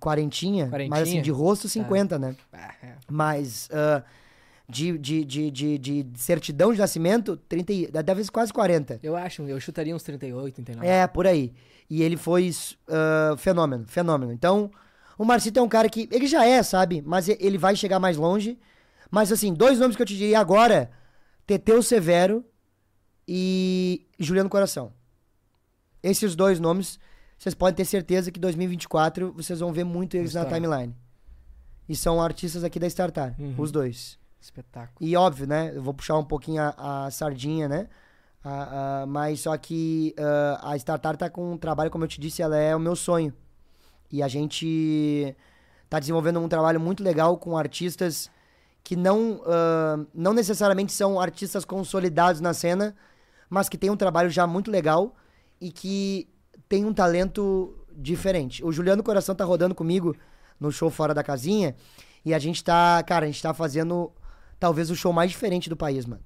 Quarentinha, Quarentinha? mas assim, de rosto 50, né? Ah, é. Mas ah, de, de, de, de, de certidão de nascimento, 30 e... deve ser quase 40. Eu acho, eu chutaria uns 38, 39. É, por aí. E ele foi ah, fenômeno, fenômeno. Então, o Marcito é um cara que. Ele já é, sabe? Mas ele vai chegar mais longe. Mas, assim, dois nomes que eu te diria agora: Teteu Severo e Juliano Coração. Esses dois nomes, vocês podem ter certeza que 2024 vocês vão ver muito eles na timeline. E são artistas aqui da Startar, Uhum. os dois. Espetáculo. E óbvio, né? Eu vou puxar um pouquinho a, a sardinha, né? A- a- mas só que ah, a Startar tá com um trabalho, como eu te disse, ela é o meu sonho. E a gente tá desenvolvendo um trabalho muito legal com artistas que não, ah, não necessariamente são artistas consolidados na cena, mas que tem um trabalho já muito legal e que tem um talento diferente. O Juliano Coração tá rodando comigo no show Fora da Casinha e a gente tá, cara, a gente tá fazendo talvez o show mais diferente do país, mano.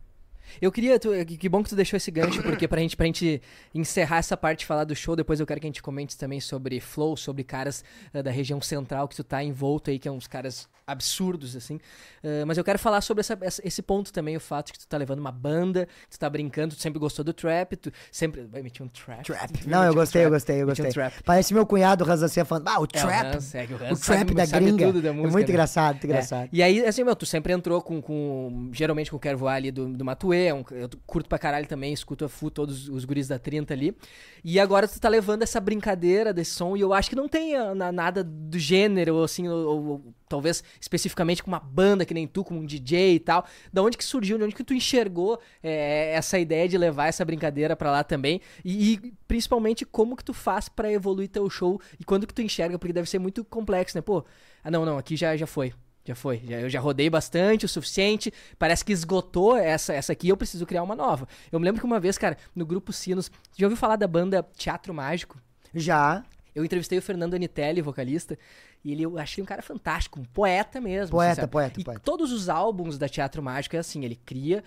Eu queria. tu- que bom que tu deixou esse gancho, porque pra gente, pra gente encerrar essa parte falar do show, depois eu quero que a gente comente também sobre Flow, sobre caras eh, da região central que tu tá envolto aí, que é uns caras absurdos, assim. Eh, mas eu quero falar sobre essa- esse ponto também, o fato que tu tá levando uma banda, tu tá brincando, tu sempre gostou do trap, tu sempre. Vai meter um trap. Trap. Não, eu metia um gostei, eu gostei, eu metia um gostei. Parece meu cunhado Razacê falando, ah, o É, o trap. Hans, é o o trap da gringa. da é música, muito né? engraçado, muito É. engraçado. E aí, assim, meu, tu sempre entrou com, com geralmente com o Quero Voar ali do, do Matuê, é um- eu curto pra caralho também, escuto a FU, todos os guris da 30 ali. E agora tu tá levando essa brincadeira desse som, e eu acho que não tem ah, na- nada do gênero, ou assim, ou, ou- talvez especificamente com uma banda que nem tu, como um DJ e tal. Da onde que surgiu, de onde que tu enxergou é, essa ideia de levar essa brincadeira pra lá também? E, e, principalmente como que tu faz pra evoluir teu show e quando que tu enxerga, porque deve ser muito complexo, né? Pô, ah não, não, aqui já, já foi. Já foi. Já, eu já rodei bastante, o suficiente. Parece que esgotou essa, essa aqui. Eu preciso criar uma nova. Eu me lembro que uma vez, cara, no grupo Sinos, já ouviu falar da banda Teatro Mágico? Já, Eu entrevistei o Fernando Anitelli, vocalista, e ele eu achei um cara fantástico, um poeta mesmo. Poeta, assim, sabe? poeta, E poeta. todos os álbuns da Teatro Mágico é assim: ele cria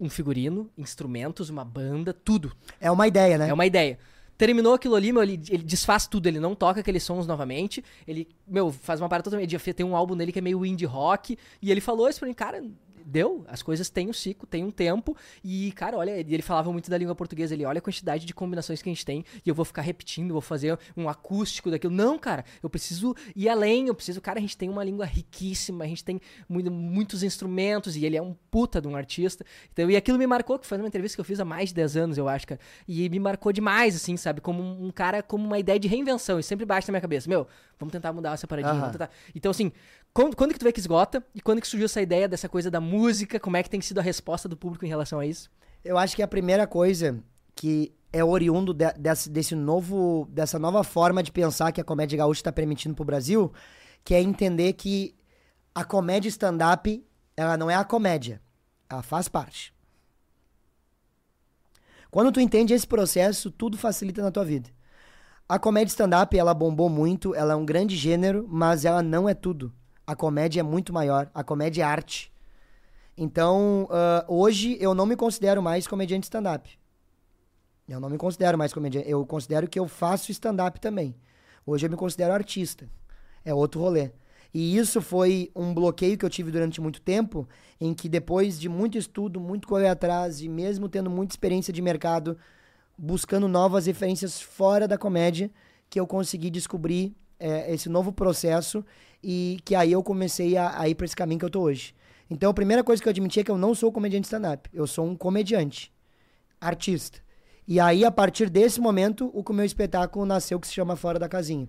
um figurino, instrumentos, uma banda, tudo. é uma ideia, né? É uma ideia. Terminou aquilo ali, meu, ele, ele desfaz tudo, ele não toca aqueles sons novamente. Ele, meu, faz uma parada totalmente. Tem um álbum dele que é meio indie rock. E ele falou isso pra mim, cara, deu. As coisas têm um ciclo, tem um tempo. E, cara, olha, ele falava muito da língua portuguesa. Ele olha a quantidade de combinações que a gente tem. E eu vou ficar repetindo, vou fazer um acústico daquilo. Não, cara, eu preciso ir além. Eu preciso, cara, a gente tem uma língua riquíssima, a gente tem muito- muitos instrumentos. E ele é um puta de um artista. Então, e aquilo me marcou, que foi uma entrevista que eu fiz há mais de 10 anos, eu acho, cara. E me marcou demais, assim, sabe? Como um cara, como uma ideia de reinvenção. E sempre bate na minha cabeça. Meu, vamos tentar mudar essa paradinha. Tentar. Então, assim, quando, quando que tu vê que esgota? E quando que surgiu essa ideia dessa coisa da música? Como é que tem sido a resposta do público em relação a isso? Eu acho que a primeira coisa que é oriundo de- desse, desse novo, dessa nova forma de pensar que a comédia gaúcha está permitindo pro Brasil, que é entender que a comédia stand-up, ela não é a comédia, ela faz parte. Quando tu entende esse processo, tudo facilita na tua vida. A comédia stand-up, ela bombou muito, ela é um grande gênero, mas ela não é tudo. A comédia é muito maior, a comédia é arte. Então, ah, hoje eu não me considero mais comediante stand-up. Eu não me considero mais comediante. Eu considero que eu faço stand-up também. Hoje eu me considero artista. É outro rolê. E isso foi um bloqueio que eu tive durante muito tempo, em que depois de muito estudo, muito correr atrás, e mesmo tendo muita experiência de mercado, buscando novas referências fora da comédia, que eu consegui descobrir é, esse novo processo e que aí eu comecei a, a ir para esse caminho que eu tô hoje. Então a primeira coisa que eu admiti é que eu não sou comediante stand-up, eu sou um comediante, artista. E aí, a partir desse momento, o meu espetáculo nasceu que se chama Fora da Casinha.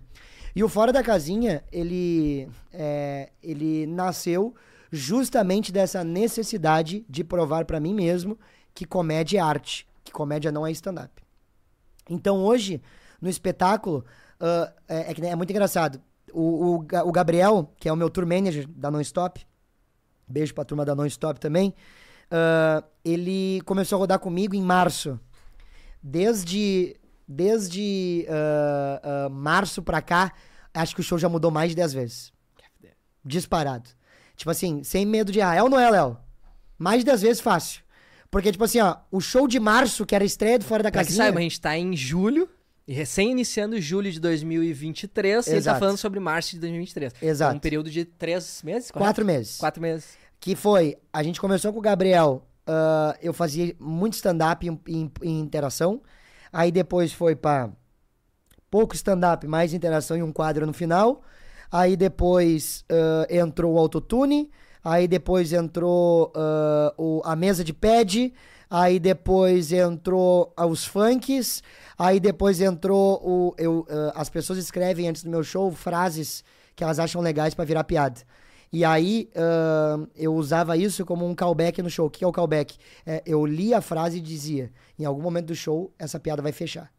E o Fora da Casinha, ele, é, ele nasceu justamente dessa necessidade de provar para mim mesmo que comédia é arte, que comédia não é stand-up. Então hoje, no espetáculo, uh, é, é, é, muito engraçado. O, o, o, Gabriel, que é o meu tour manager da Non-Stop, beijo pra turma da Non-Stop também, uh, ele começou a rodar comigo em março. Desde, desde uh, março pra cá, acho que o show já mudou mais de 10 vezes. Disparado. Tipo assim, sem medo de, ah, é ou não é, Léo? Mais de 10 vezes fácil. Porque, tipo assim, ó, o show de março, que era a estreia do Fora da Casinha... Pra que saiba, a gente tá em julho, e recém iniciando julho de 2023, Exato. e ele tá falando sobre março de 2023. Exato. um período de três meses? Correto? Quatro meses. Quatro meses. Que foi, a gente começou com o Gabriel, uh, eu fazia muito stand-up em, em, em, interação, aí depois foi pra pouco stand-up, mais interação e um quadro no final, aí depois uh, entrou o autotune, aí depois entrou uh, o, a mesa de pad, aí depois entrou os funks, aí depois entrou o. Eu, uh, as pessoas escrevem antes do meu show frases que elas acham legais para virar piada. E aí uh, eu usava isso como um callback no show. O que é o callback? É, eu li a frase e dizia: em algum momento do show, essa piada vai fechar.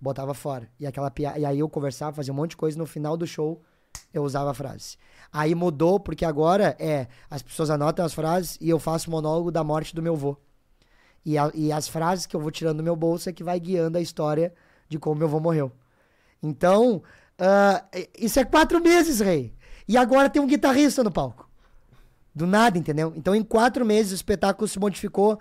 Botava fora. E, aquela piada, e aí eu conversava, fazia um monte de coisa. No final do show, eu usava a frase. Aí mudou, porque agora é as pessoas anotam as frases e eu faço monólogo da morte do meu avô. E, a, e as frases que eu vou tirando do meu bolso é que vai guiando a história de como meu avô morreu. Então, uh, isso é quatro meses, rei. E agora tem um guitarrista no palco. Do nada, entendeu? Então, em quatro meses, o espetáculo se modificou.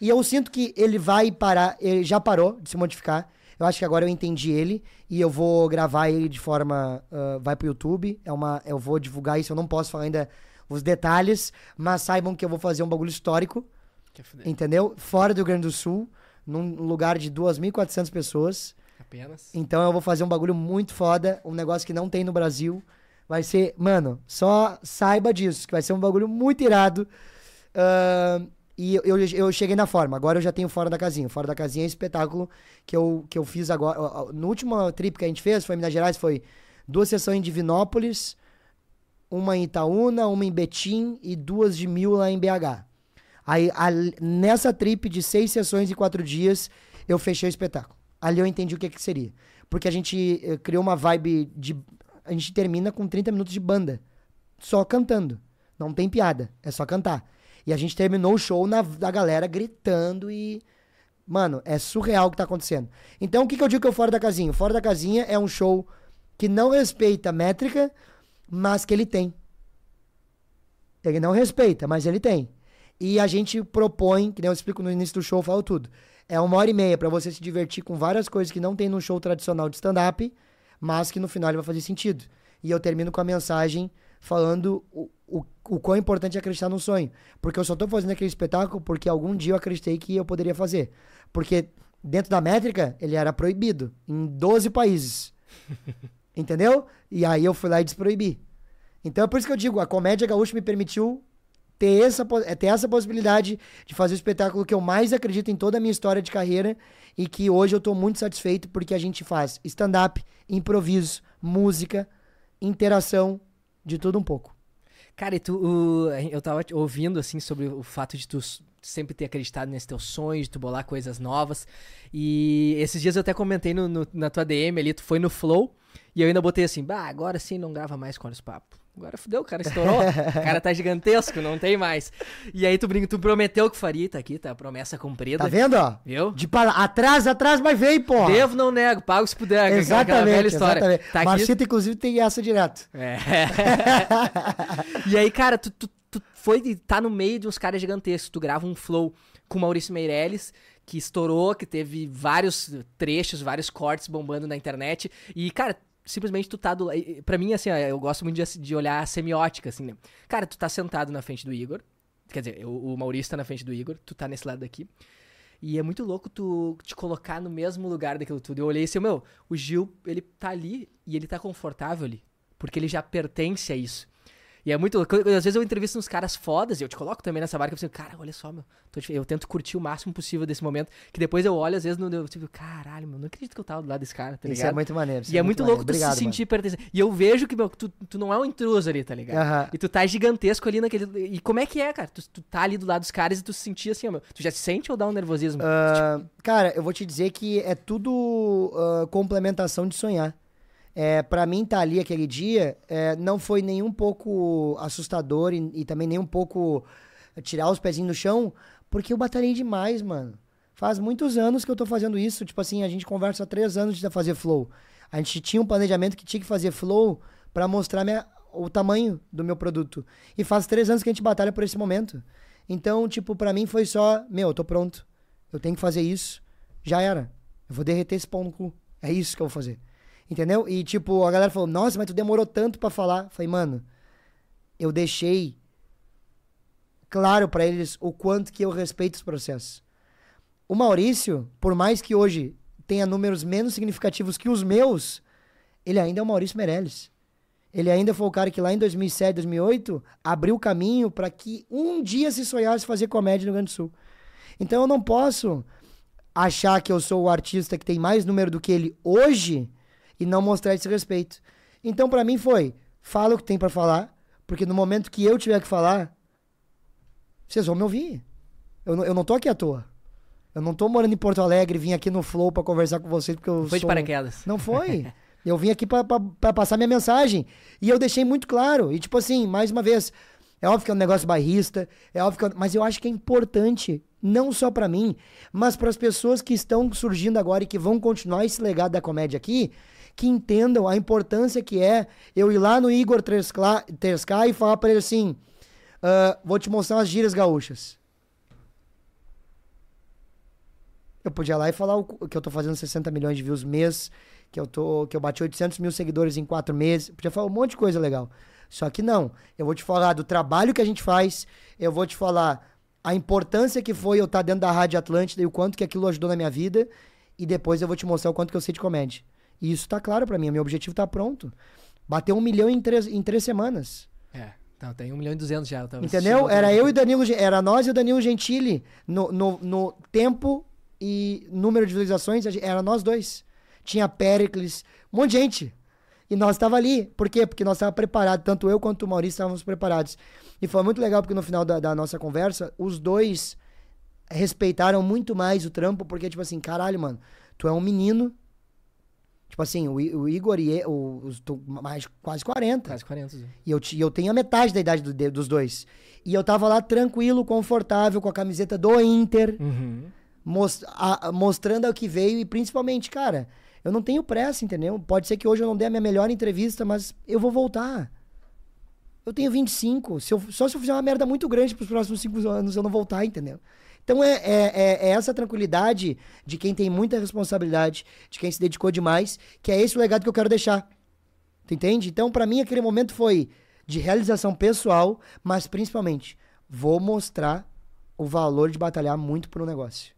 E eu sinto que ele vai parar, ele já parou de se modificar. Eu acho que agora eu entendi ele e eu vou gravar ele de forma. Uh, vai pro YouTube. É uma, eu vou divulgar isso, eu não posso falar ainda os detalhes, mas saibam que eu vou fazer um bagulho histórico. Entendeu? Fora do Rio Grande do Sul, num lugar de 2.400 pessoas. Apenas. Então eu vou fazer um bagulho muito foda, um negócio que não tem no Brasil. Vai ser, mano, só saiba disso, que vai ser um bagulho muito irado. Uh, e eu, eu cheguei na forma. Agora eu já tenho Fora da Casinha. Fora da Casinha é espetáculo que eu, que eu fiz agora. No último trip que a gente fez, foi em Minas Gerais, foi duas sessões em Divinópolis, uma em Itaúna, uma em Betim e duas de mil lá em BH. Aí, a, nessa trip de seis sessões e quatro dias, eu fechei o espetáculo. Ali eu entendi o que, que seria. Porque a gente eh, criou uma vibe de. A gente termina com 30 minutos de banda. Só cantando. Não tem piada. É só cantar. E a gente terminou o show na, da galera gritando e. Mano, é surreal o que tá acontecendo. Então, o que, que eu digo que é o Fora da Casinha? O Fora da Casinha é um show que não respeita métrica, mas que ele tem. Ele não respeita, mas ele tem. E a gente propõe, que nem eu explico no início do show, falo tudo. É uma hora e meia para você se divertir com várias coisas que não tem no show tradicional de stand-up, mas que no final ele vai fazer sentido. E eu termino com a mensagem falando o, o quão importante é acreditar no sonho. Porque eu só tô fazendo aquele espetáculo porque algum dia eu acreditei que eu poderia fazer. Porque dentro da métrica, ele era proibido em 12 países. (laughs) Entendeu? E aí eu fui lá e desproibi. Então é por isso que eu digo, a comédia gaúcha me permitiu ter essa, é, ter essa possibilidade de fazer o espetáculo que eu mais acredito em toda a minha história de carreira e que hoje eu estou muito satisfeito porque a gente faz stand-up, improviso, música, interação, de tudo um pouco. Cara, e tu, o, eu tava ouvindo, assim, sobre o fato de tu sempre ter acreditado nesse teu sonho, de tu bolar coisas novas. E esses dias eu até comentei no, no, na tua DM ali, tu foi no Flow, e eu ainda botei assim, bah, agora sim não grava mais com os papos. Agora fudeu, o cara estourou. o cara tá gigantesco, não tem mais. E aí tu brinca, tu prometeu que faria, tá aqui, tá? Promessa cumprida. Tá vendo, ó? Viu? De para... Atrás, atrás, mas vem, pô. Devo, não nego, pago se puder. Exatamente, velha história. Exatamente. Tá inclusive, tem essa direto. É. (laughs) e aí, cara, tu, tu, tu foi tá no meio de uns caras gigantescos. Tu grava um flow com o Maurício Meirelles, que estourou, que teve vários trechos, vários cortes bombando na internet. E, cara, simplesmente tu tá do. Pra mim, assim, eu gosto muito de, de olhar a semiótica, assim, né? Cara, tu tá sentado na frente do Igor. Quer dizer, o, o Maurício tá na frente do Igor, tu tá nesse lado daqui. E é muito louco tu te colocar no mesmo lugar daquilo tudo. Eu olhei assim, meu, o Gil, ele tá ali e ele tá confortável ali. Porque ele já pertence a isso. E é muito louco. Às vezes eu entrevisto uns caras fodas, e eu te coloco também nessa barca, eu penso, cara, olha só, meu. Eu tento curtir o máximo possível desse momento. Que depois eu olho, às vezes, no, eu, tipo, caralho, meu, não acredito que eu tava do lado desse cara, tá ligado? Isso é muito maneiro. E é, é muito, louco tu se sentir pertencer. E eu vejo que, meu, tu, tu não é um intruso ali, tá ligado? E tu tá gigantesco ali naquele. E como é que é, cara? Tu, tu tá ali do lado dos caras e tu se sentir assim, ó, meu. Tu já se sente ou dá um nervosismo? Uh, tipo... Cara, eu vou te dizer que é tudo uh, complementação de sonhar. É, para mim estar tá ali aquele dia é, não foi nem um pouco assustador e, e, também nem um pouco tirar os pezinhos do chão, porque eu batalhei demais, mano. Faz muitos anos que eu tô fazendo isso. Tipo assim, a gente conversa há três anos de fazer flow. A gente tinha um planejamento que tinha que fazer flow para mostrar minha, o tamanho do meu produto. E faz três anos que a gente batalha por esse momento. Então, tipo, para mim foi só, meu, eu tô pronto. Eu tenho que fazer isso. Já era. Eu vou derreter esse pão no cu. É isso que eu vou fazer. Entendeu? E tipo, a galera falou: Nossa, mas tu demorou tanto para falar. Falei, mano, eu deixei claro para eles o quanto que eu respeito os processos. O Maurício, por mais que hoje tenha números menos significativos que os meus, ele ainda é o Maurício Meirelles. Ele ainda foi o cara que lá em 2007, 2008 abriu o caminho para que um dia se sonhasse fazer comédia no Rio Grande do Sul. Então eu não posso achar que eu sou o artista que tem mais número do que ele hoje e não mostrar esse respeito. Então, para mim, foi: fala o que tem para falar, porque no momento que eu tiver que falar, vocês vão me ouvir. Eu, não, eu não tô aqui à toa. Eu não tô morando em Porto Alegre, vim aqui no Flow para conversar com vocês porque eu Foi sou... de paraquedas. Não foi. (laughs) eu vim aqui para passar minha mensagem. E eu deixei muito claro. E tipo assim, mais uma vez, é óbvio que é um negócio bairrista, é óbvio que é... mas eu acho que é importante, não só para mim, mas para as pessoas que estão surgindo agora e que vão continuar esse legado da comédia aqui, que entendam a importância que é eu ir lá no Igor Tersky e falar para ele assim: uh, vou te mostrar umas gírias gaúchas. Eu podia ir lá e falar o, que eu tô fazendo 60 milhões de views mês, que eu, tô, que eu bati 800 mil seguidores em quatro meses. Podia falar um monte de coisa legal. Só que não. Eu vou te falar do trabalho que a gente faz, eu vou te falar a importância que foi eu estar dentro da Rádio Atlântida e o quanto que aquilo ajudou na minha vida. E depois eu vou te mostrar o quanto que eu sei de comédia. E isso tá claro para mim. Meu objetivo tá pronto. Bateu um milhão em três, em três semanas. É. Então, tem um milhão e duzentos já. Entendeu? Era eu e Danilo, era nós e o Danilo Gentili no, no, no tempo e número de visualizações, era nós dois. Tinha Pericles, um monte de gente. E nós estava ali. Por quê? Porque nós estávamos preparados. Tanto eu quanto o Maurício estávamos preparados. E foi muito legal porque no final da, da nossa conversa, os dois respeitaram muito mais o trampo, porque, tipo assim, caralho, mano, tu é um menino Tipo assim, o, o Igor e eu, mais quase 40. Quase 40. E eu, eu tenho a metade da idade do, dos dois. E eu tava lá tranquilo, confortável, com a camiseta do Inter, uhum. most, a, mostrando o que veio e principalmente, cara, eu não tenho pressa, entendeu? Pode ser que hoje eu não dê a minha melhor entrevista, mas eu vou voltar. Eu tenho 25. Se eu, só se eu fizer uma merda muito grande pros próximos 5 anos eu não voltar, entendeu? Então é, é, é, é, essa tranquilidade de quem tem muita responsabilidade, de quem se dedicou demais, que é esse o legado que eu quero deixar. Tu entende? Então, para mim, aquele momento foi de realização pessoal, mas principalmente, vou mostrar o valor de batalhar muito um negócio.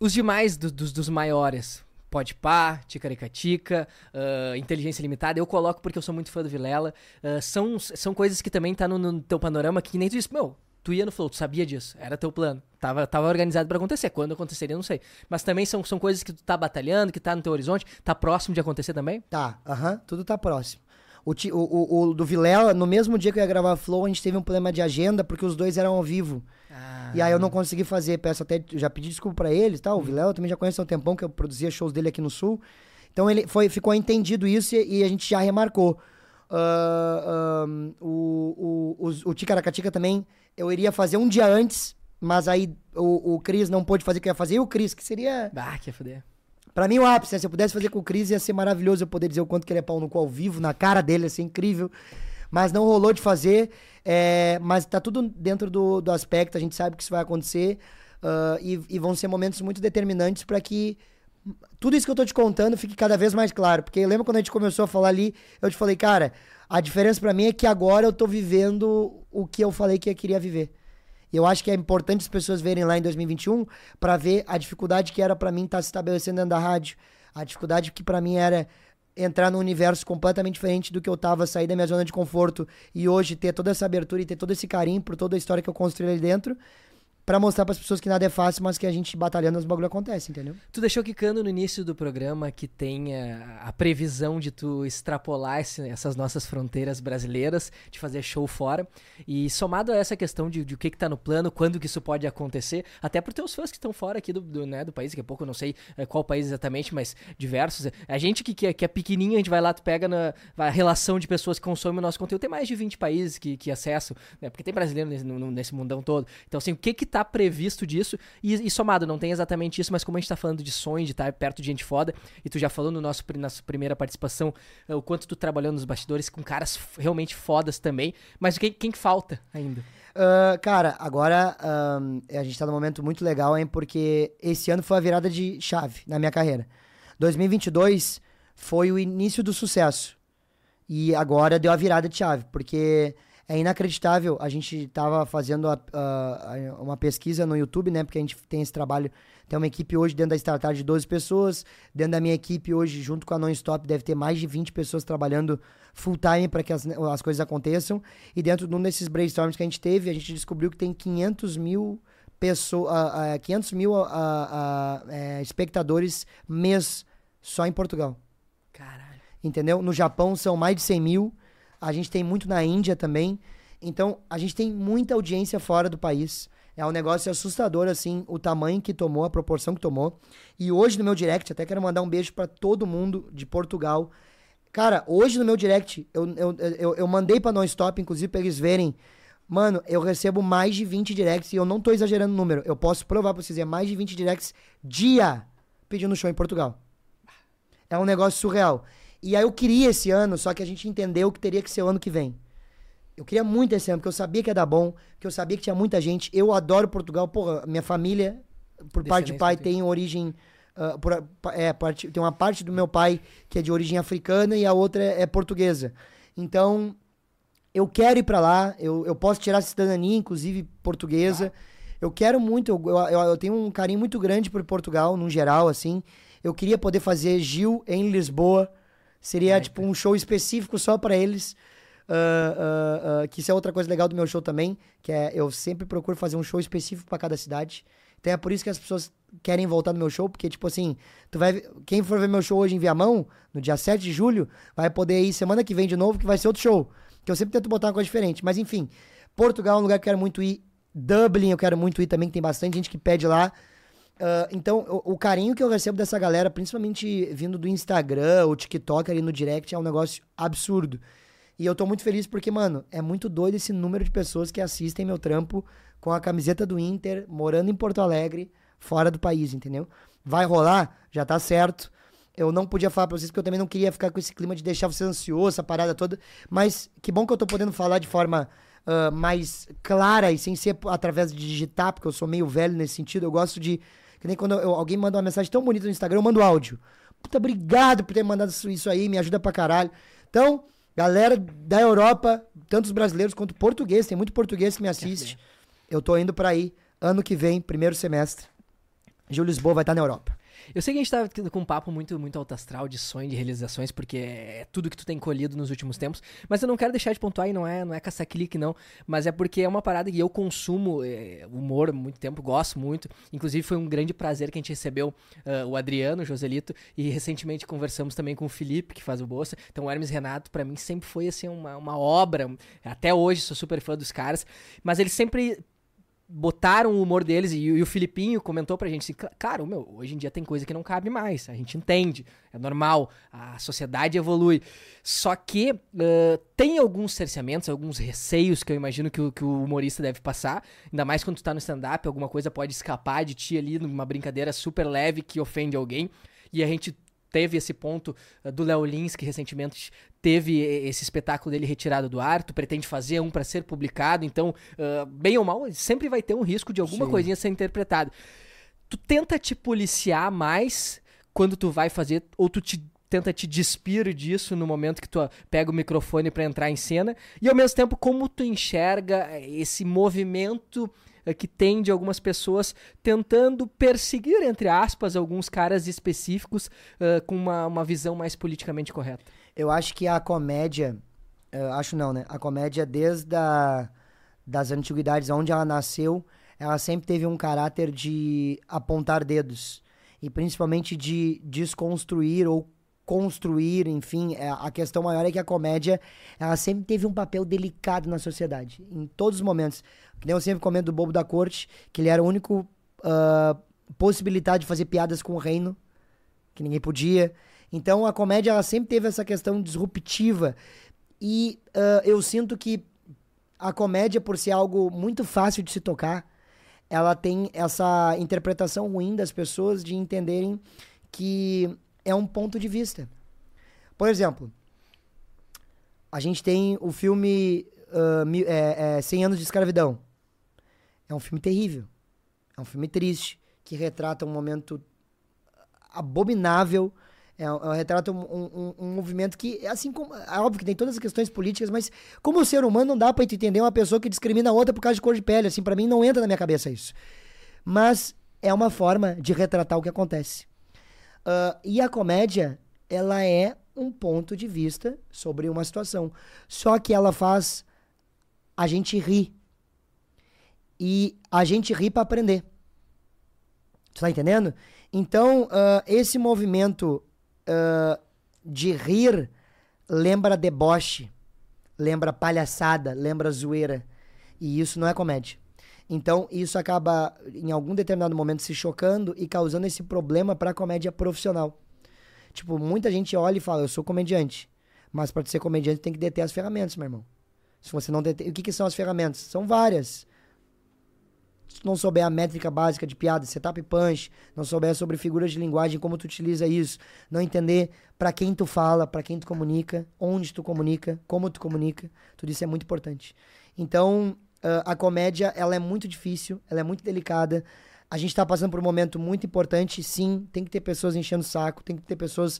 Os demais do, dos, dos maiores, Pode Pá, Ticaricatica, uh, Inteligência Limitada, eu coloco porque eu sou muito fã do Vilela. Uh, são, são coisas que também tá no, no teu panorama que nem tu disse, meu, tu ia no flow, tu sabia disso, era teu plano. Tava, tava organizado para acontecer. Quando aconteceria, não sei. Mas também são, são coisas que tu tá batalhando, que tá no teu horizonte, tá próximo de acontecer também? Tá, aham, uh -huh, tudo tá próximo. O, o, o, do Vilela, no mesmo dia que eu ia gravar Flow, a gente teve um problema de agenda, porque os dois eram ao vivo. Ah. E aí eu não consegui fazer, peço até, já pedi desculpa para eles, tá? O hum. Vilela também já conhece há um tempão, que eu produzia shows dele aqui no Sul. Então ele foi, ficou entendido isso e, e a gente já remarcou. Uh, o, o, o, o Ticaracatica também, eu iria fazer um dia antes, mas aí o, o Cris não pôde fazer o que eu ia fazer. E o Cris, que seria. Ah, que ia foder. Pra mim, o ápice, né? Se eu pudesse fazer com o Cris, ia ser maravilhoso eu poder dizer o quanto que ele é pau no cu ao vivo, na cara dele, ia ser incrível. Mas não rolou de fazer. É, mas tá tudo dentro do, do aspecto, a gente sabe que isso vai acontecer. Uh, e, e, vão ser momentos muito determinantes para que tudo isso que eu tô te contando fique cada vez mais claro. Porque lembra quando a gente começou a falar ali, eu te falei, cara, a diferença para mim é que agora eu tô vivendo o que eu falei que eu queria viver. E eu acho que é importante as pessoas verem lá em 2021 para ver a dificuldade que era para mim estar tá se estabelecendo dentro da rádio, a dificuldade que para mim era entrar num universo completamente diferente do que eu tava, sair da minha zona de conforto e hoje ter toda essa abertura e ter todo esse carinho por toda a história que eu construí ali dentro para mostrar para as pessoas que nada é fácil, mas que a gente batalhando os bagulho acontece, entendeu? Tu deixou quicando no início do programa que tem a, previsão de tu extrapolar esse, essas nossas fronteiras brasileiras, de fazer show fora. E somado a essa questão de, de o que, que tá no plano, quando que isso pode acontecer, até por teus fãs que estão fora aqui do, do, né, do país, daqui a pouco eu não sei é, qual país exatamente, mas diversos. A gente que, que, é, que é a gente vai lá, tu pega na a relação de pessoas que consomem o nosso conteúdo. Tem mais de 20 países que, que acessam, né, porque tem brasileiro nesse, nesse mundão todo. Então, assim, o que que tá previsto disso. E, e, somado, não tem exatamente isso, mas como a gente tá falando de sonho, de estar perto de gente foda, e tu já falou no nosso, nossa primeira participação uh, o quanto tu trabalhou nos bastidores com caras realmente fodas também. Mas quem, quem falta ainda? Uh, cara, agora um, a gente tá num momento muito legal, hein? Porque esse ano foi a virada de chave na minha carreira. 2022 foi o início do sucesso. E agora deu a virada de chave, porque é inacreditável. A gente estava fazendo a, a, uma pesquisa no YouTube, né? Porque a gente tem esse trabalho. Tem uma equipe hoje dentro da startup de 12 pessoas. Dentro da minha equipe hoje, junto com a Non-Stop, deve ter mais de 20 pessoas trabalhando full time para que as, as coisas aconteçam. E dentro de um desses brainstorms que a gente teve, a gente descobriu que tem 500 mil pessoas, uh, uh, 500 mil uh, espectadores mês só em Portugal. Caralho. Entendeu? No Japão são mais de 100 mil. A gente tem muito na Índia também. Então, a gente tem muita audiência fora do país. É um negócio assustador, assim, o tamanho que tomou, a proporção que tomou. E hoje no meu direct, até quero mandar um beijo para todo mundo de Portugal. Cara, hoje no meu direct, eu, eu, eu, eu mandei pra Non-Stop, inclusive, pra eles verem. Mano, eu recebo mais de 20 directs e eu não tô exagerando o número. Eu posso provar pra vocês, é mais de 20 directs dia pedindo show em Portugal. É um negócio surreal. E aí eu queria esse ano, só que a gente entendeu que teria que ser o ano que vem. Eu queria muito esse ano, porque eu sabia que ia dar bom, que eu sabia que tinha muita gente. Eu adoro Portugal, porra, minha família, por parte de pai, tem origem. Uh, por, é, parte, tem uma parte do meu pai que é de origem africana e a outra é, é portuguesa. Então, eu quero ir para lá, eu, eu posso tirar a cidadania, inclusive portuguesa. Ah. Eu quero muito, eu, eu, eu, tenho um carinho muito grande por Portugal, no geral, assim. Eu queria poder fazer Gil em Lisboa. Seria, tipo, um show específico só para eles. Uh, uh, uh, que isso é outra coisa legal do meu show também, que é eu sempre procuro fazer um show específico para cada cidade. Então é por isso que as pessoas querem voltar no meu show, porque, tipo assim, tu vai. Quem for ver meu show hoje em Viamão, no dia 7 de julho, vai poder ir semana que vem de novo, que vai ser outro show. Que eu sempre tento botar uma coisa diferente. Mas enfim, Portugal é um lugar que eu quero muito ir. Dublin eu quero muito ir também, que tem bastante gente que pede lá. Uh, então, o, o, carinho que eu recebo dessa galera, principalmente vindo do Instagram, o TikTok ali no direct, é um negócio absurdo. E eu tô muito feliz porque, mano, é muito doido esse número de pessoas que assistem meu trampo com a camiseta do Inter, morando em Porto Alegre, fora do país, entendeu? Vai rolar, já tá certo. Eu não podia falar pra vocês porque eu também não queria ficar com esse clima de deixar vocês ansiosos, essa parada toda. Mas que bom que eu tô podendo falar de forma uh, mais clara e sem ser através de digitar, porque eu sou meio velho nesse sentido. Eu gosto de que nem quando eu, alguém manda uma mensagem tão bonita no Instagram, eu mando áudio. Puta, obrigado por ter mandado isso aí, me ajuda pra caralho. Então, galera da Europa, tanto os brasileiros quanto portugueses, tem muito português que me assiste. Eu tô indo pra aí, ano que vem, primeiro semestre. Gil Lisboa vai estar tá na Europa. Eu sei que a gente tá com um papo muito, muito alto astral de sonho, de realizações, porque é tudo que tu tem colhido nos últimos tempos. Mas eu não quero deixar de pontuar e não é, não é caça-clique, não. Mas é porque é uma parada que eu consumo é, humor muito tempo, gosto muito. Inclusive foi um grande prazer que a gente recebeu uh, o Adriano, o Joselito, e recentemente conversamos também com o Felipe, que faz o Bolsa. Então o Hermes Renato, para mim, sempre foi assim uma, uma obra. Até hoje sou super fã dos caras. Mas ele sempre botaram o humor deles e, e, o Filipinho comentou pra gente assim, cara, meu, hoje em dia tem coisa que não cabe mais, a gente entende, é normal, a sociedade evolui. Só que uh, tem alguns cerceamentos, alguns receios que eu imagino que o, que o humorista deve passar, ainda mais quando tu tá no stand-up, alguma coisa pode escapar de ti ali numa brincadeira super leve que ofende alguém, e a gente teve esse ponto uh, do Léo Lins, que recentemente teve esse espetáculo dele retirado do ar, tu pretende fazer um para ser publicado, então, uh, bem ou mal, sempre vai ter um risco de alguma Sim. coisinha ser interpretado. Tu tenta te policiar mais quando tu vai fazer, ou tu te tenta te despir disso no momento que tu pega o microfone para entrar em cena, e ao mesmo tempo como tu enxerga esse movimento eh, que tem de algumas pessoas tentando perseguir, entre aspas, alguns caras específicos uh, com uma, uma visão mais politicamente correta. Eu acho que a comédia, acho não, né? A comédia desde a, das antiguidades, onde ela nasceu, ela sempre teve um caráter de apontar dedos e principalmente de desconstruir ou construir, enfim, a questão maior é que a comédia, ela sempre teve um papel delicado na sociedade, em todos os momentos. Que nem eu sempre comento do Bobo da Corte, que ele era o único uh, possibilidade de fazer piadas com o reino, que ninguém podia. Então a comédia, ela sempre teve essa questão disruptiva. E uh, eu sinto que a comédia, por ser algo muito fácil de se tocar, ela tem essa interpretação ruim das pessoas de entenderem que é um ponto de vista. Por exemplo, a gente tem o filme uh, é, é, 100 Anos de Escravidão. É um filme terrível. É um filme triste, que retrata um momento abominável. É, é, retrata um, um, um, movimento que, assim como. É óbvio que tem todas as questões políticas, mas como ser humano não dá pra entender uma pessoa que discrimina a outra por causa de cor de pele. Assim, para mim não entra na minha cabeça isso. Mas é uma forma de retratar o que acontece. Uh, e a comédia, ela é um ponto de vista sobre uma situação. Só que ela faz a gente rir. E a gente ri para aprender. Tu tá entendendo? Então, uh, esse movimento uh, de rir lembra deboche, lembra palhaçada, lembra zoeira. E isso não é comédia. Então, isso acaba, em algum determinado momento, se chocando e causando esse problema para a comédia profissional. Tipo, muita gente olha e fala, eu sou comediante. Mas para ser comediante tem que deter as ferramentas, meu irmão. Se você não deter... O que, que são as ferramentas? São várias. Tu não souber a métrica básica de piada, setup e punch, não souber sobre figuras de linguagem, como tu utiliza isso, não entender para quem tu fala, para quem tu comunica, onde tu comunica, como tu comunica, tudo isso é muito importante. Então, a comédia, ela é muito difícil, ela é muito delicada. A gente está passando por um momento muito importante, sim. Tem que ter pessoas enchendo o saco, tem que ter pessoas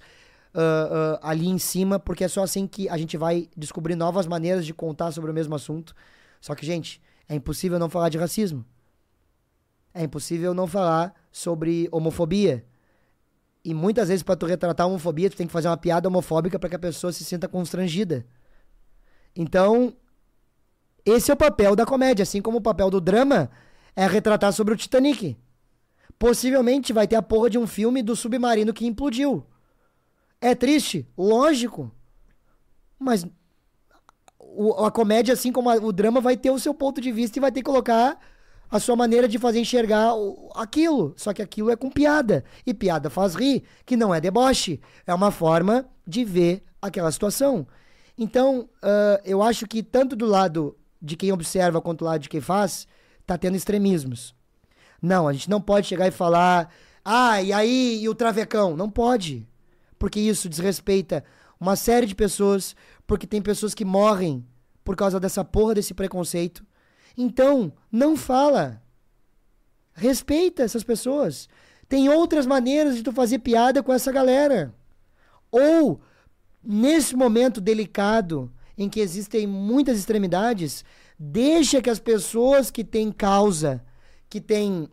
uh, uh, ali em cima, porque é só assim que a gente vai descobrir novas maneiras de contar sobre o mesmo assunto. Só que, gente, é impossível não falar de racismo. É impossível não falar sobre homofobia. E muitas vezes, para tu retratar a homofobia, tu tem que fazer uma piada homofóbica para que a pessoa se sinta constrangida. Então, esse é o papel da comédia, assim como o papel do drama é retratar sobre o Titanic. Possivelmente vai ter a porra de um filme do submarino que implodiu. É triste? Lógico. Mas o, a comédia, assim como a, o drama, vai ter o seu ponto de vista e vai ter que colocar a sua maneira de fazer enxergar aquilo. Só que aquilo é com piada. E piada faz rir, que não é deboche. É uma forma de ver aquela situação. Então, uh, eu acho que tanto do lado de quem observa quanto lá de quem faz, tá tendo extremismos. Não, a gente não pode chegar e falar, ah, e aí, e o travecão? Não pode. Porque isso desrespeita uma série de pessoas, porque tem pessoas que morrem por causa dessa porra desse preconceito. Então, não fala. Respeita essas pessoas. Tem outras maneiras de tu fazer piada com essa galera. Ou, nesse momento delicado, em que existem muitas extremidades, deixa que as pessoas que têm causa, que têm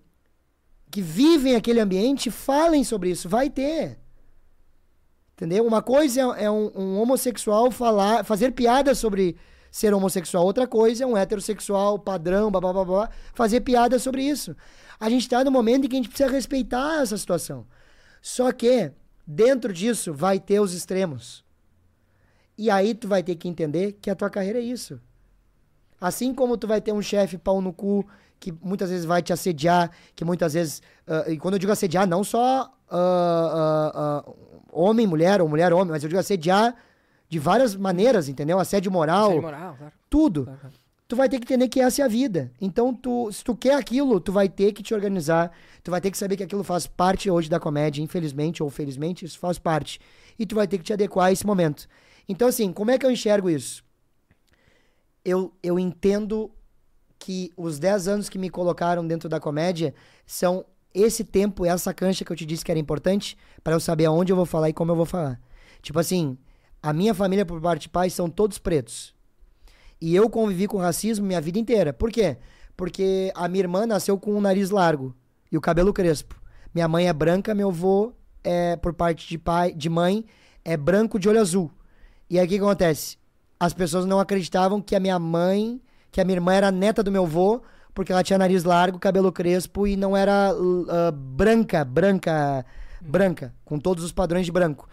que vivem aquele ambiente, falem sobre isso. Vai ter. Entendeu? Uma coisa é, é um, um, homossexual falar, fazer piada sobre ser homossexual. Outra coisa é um heterossexual padrão, blá, blá, blá, blá fazer piada sobre isso. A gente está no momento em que a gente precisa respeitar essa situação. Só que, dentro disso, vai ter os extremos. E aí tu vai ter que entender que a tua carreira é isso. Assim como tu vai ter um chefe pau no cu que muitas vezes vai te assediar, que muitas vezes. Uh, e quando eu digo assediar, não só uh, uh, homem, mulher, ou mulher, homem, mas eu digo assediar de várias maneiras, entendeu? Assédio moral. Assédio moral, claro. Tudo. Claro. tu vai ter que entender que essa é a vida. Então, tu, se tu quer aquilo, tu vai ter que te organizar, tu vai ter que saber que aquilo faz parte hoje da comédia, infelizmente ou felizmente, isso faz parte. E tu vai ter que te adequar a esse momento. Então, assim, como é que eu enxergo isso? Eu, eu entendo que os 10 anos que me colocaram dentro da comédia são esse tempo, essa cancha que eu te disse que era importante, para eu saber aonde eu vou falar e como eu vou falar. Tipo assim, a minha família por parte de pai são todos pretos. E eu convivi com racismo minha vida inteira. Por quê? Porque a minha irmã nasceu com o nariz largo e o cabelo crespo. Minha mãe é branca, meu avô é por parte de pai, de mãe, é branco de olho azul. E aí o que acontece? As pessoas não acreditavam que a minha mãe, que a minha irmã era neta do meu avô, porque ela tinha nariz largo, cabelo crespo e não era uh, branca, branca, branca, com todos os padrões de branco.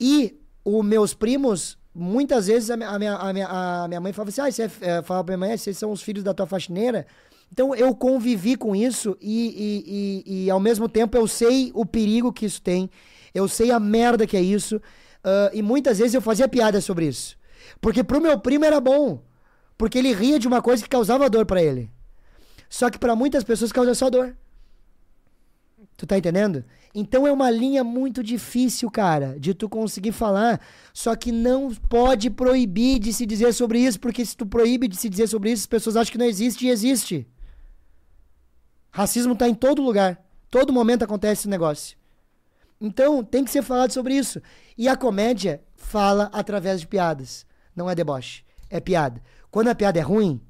E os meus primos, muitas vezes a minha, a minha, a minha, mãe falava assim: ah, você é, é, falava pra minha mãe, vocês são os filhos da tua faxineira. Então eu convivi com isso e, e, e, e, ao mesmo tempo eu sei o perigo que isso tem, eu sei a merda que é isso, uh, e muitas vezes eu fazia piada sobre isso. Porque pro meu primo era bom, porque ele ria de uma coisa que causava dor para ele. Só que para muitas pessoas causa só dor. Tu tá entendendo? Então é uma linha muito difícil, cara, de tu conseguir falar. Só que não pode proibir de se dizer sobre isso, porque se tu proíbe de se dizer sobre isso, as pessoas acham que não existe e existe. Racismo tá em todo lugar. Todo momento acontece esse negócio. Então tem que ser falado sobre isso. E a comédia fala através de piadas. Não é deboche, é piada. Quando a piada é ruim,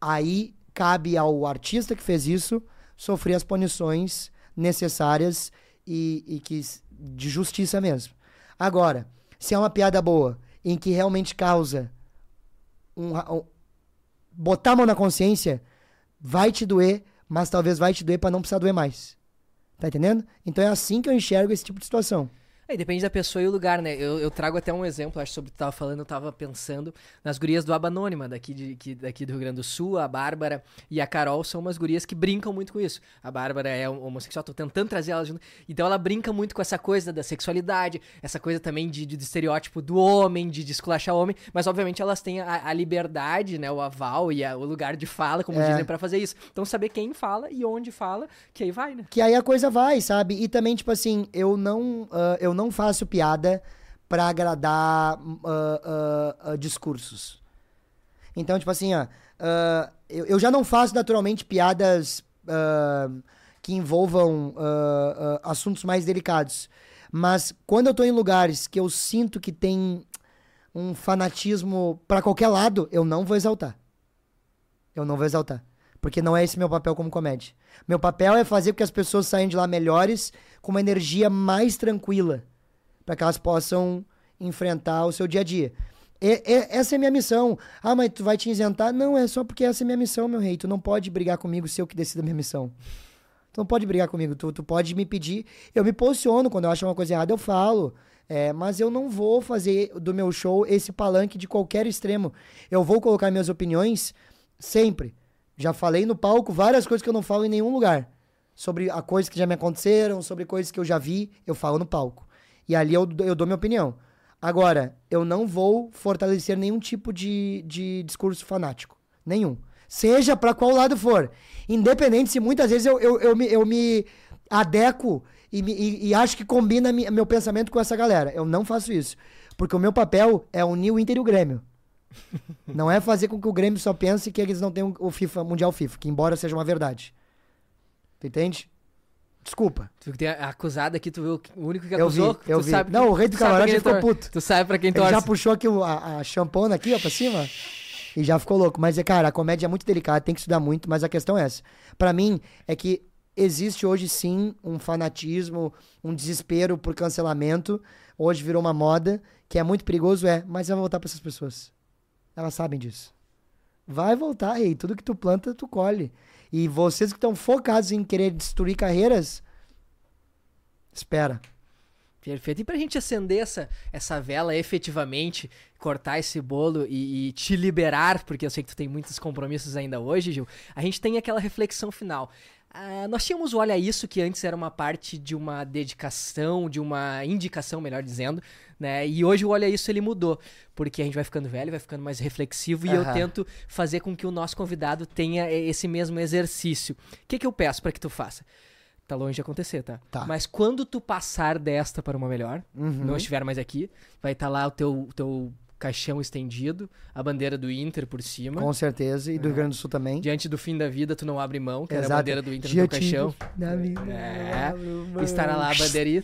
aí cabe ao artista que fez isso sofrer as punições necessárias e, e que de justiça mesmo. Agora, se é uma piada boa, em que realmente causa um, um, botar a mão na consciência, vai te doer, mas talvez vai te doer para não precisar doer mais. Tá entendendo? Então é assim que eu enxergo esse tipo de situação. É, depende da pessoa e o lugar, né? Eu, eu, trago até um exemplo, acho, sobre o que tu tava falando, eu tava pensando nas gurias do Aba Anônima, daqui, de, que, daqui do Rio Grande do Sul, a Bárbara e a Carol são umas gurias que brincam muito com isso. A Bárbara é homossexual, tô tentando trazer elas junto. Então ela brinca muito com essa coisa da sexualidade, essa coisa também de, de, de estereótipo do homem, de, de esculachar o homem, mas obviamente elas têm a, a liberdade, né? O aval e a, o lugar de fala, como é. dizem, para fazer isso. Então saber quem fala e onde fala, que aí vai, né? Que aí a coisa vai, sabe? E também, tipo assim, eu não, uh, eu não faço piada para agradar uh, uh, uh, discursos. Então, tipo assim, ó, eu, eu, já não faço naturalmente piadas que envolvam assuntos mais delicados. Mas quando eu tô em lugares que eu sinto que tem um fanatismo para qualquer lado, eu não vou exaltar. Eu não vou exaltar. Porque não é esse meu papel como comédia. Meu papel é fazer com que as pessoas saiam de lá melhores, com uma energia mais tranquila para que elas possam enfrentar o seu dia a dia. E, e, essa é a minha missão. Ah, mas tu vai te isentar? Não, é só porque essa é minha missão, meu rei. Tu não pode brigar comigo se eu que decido a minha missão. Tu não pode brigar comigo. Tu, tu pode me pedir. Eu me posiciono. Quando eu acho uma coisa errada, eu falo. É, mas eu não vou fazer do meu show esse palanque de qualquer extremo. Eu vou colocar minhas opiniões sempre. Já falei no palco várias coisas que eu não falo em nenhum lugar. Sobre a coisas que já me aconteceram, sobre coisas que eu já vi, eu falo no palco. E ali eu, eu dou minha opinião. Agora, eu não vou fortalecer nenhum tipo de, de discurso fanático. Nenhum. Seja para qual lado for. Independente se muitas vezes eu, eu, eu, me, eu me adequo e, me, e, e acho que combina mi, meu pensamento com essa galera. Eu não faço isso. Porque o meu papel é unir o Inter e o Grêmio. Não é fazer com que o Grêmio só pense que eles não têm o FIFA, Mundial FIFA, que embora seja uma verdade. Tu entende? Desculpa. Tu tem acusado aqui, tu viu o único que acusou? Eu vi, eu vi. Sabe, não, o rei do camarote ficou puto. Tu sabe pra quem torce. Ele já puxou aqui a, a champona aqui, ó, pra cima. E já ficou louco. Mas, cara, a comédia é muito delicada, tem que estudar muito, mas a questão é essa. Pra mim, é que existe hoje sim um fanatismo, um desespero por cancelamento. Hoje virou uma moda, que é muito perigoso, é, mas vai voltar pra essas pessoas. Elas sabem disso. Vai voltar, rei. Tudo que tu planta, tu colhe. E vocês que estão focados em querer destruir carreiras, espera. Perfeito. E pra gente acender essa, essa vela efetivamente, cortar esse bolo e, e, te liberar, porque eu sei que tu tem muitos compromissos ainda hoje, Gil, a gente tem aquela reflexão final. Ah, nós tínhamos Olha Isso, que antes era uma parte de uma dedicação, de uma indicação, melhor dizendo, né? E hoje o Olha Isso ele mudou, porque a gente vai ficando velho, vai ficando mais reflexivo e eu tento fazer com que o nosso convidado tenha esse mesmo exercício. O que, que eu peço para que tu faça? Tá longe de acontecer, tá? Tá. Mas quando tu passar desta para uma melhor, Uhum. não estiver mais aqui, vai estar lá o teu, o teu caixão estendido, a bandeira do Inter por cima. Com certeza. E do Rio Grande do Sul também. Diante do fim da vida, tu não abre mão, que era a Exato. bandeira do Inter no Diante teu caixão. da vida, É. Estará lá a bandeirinha.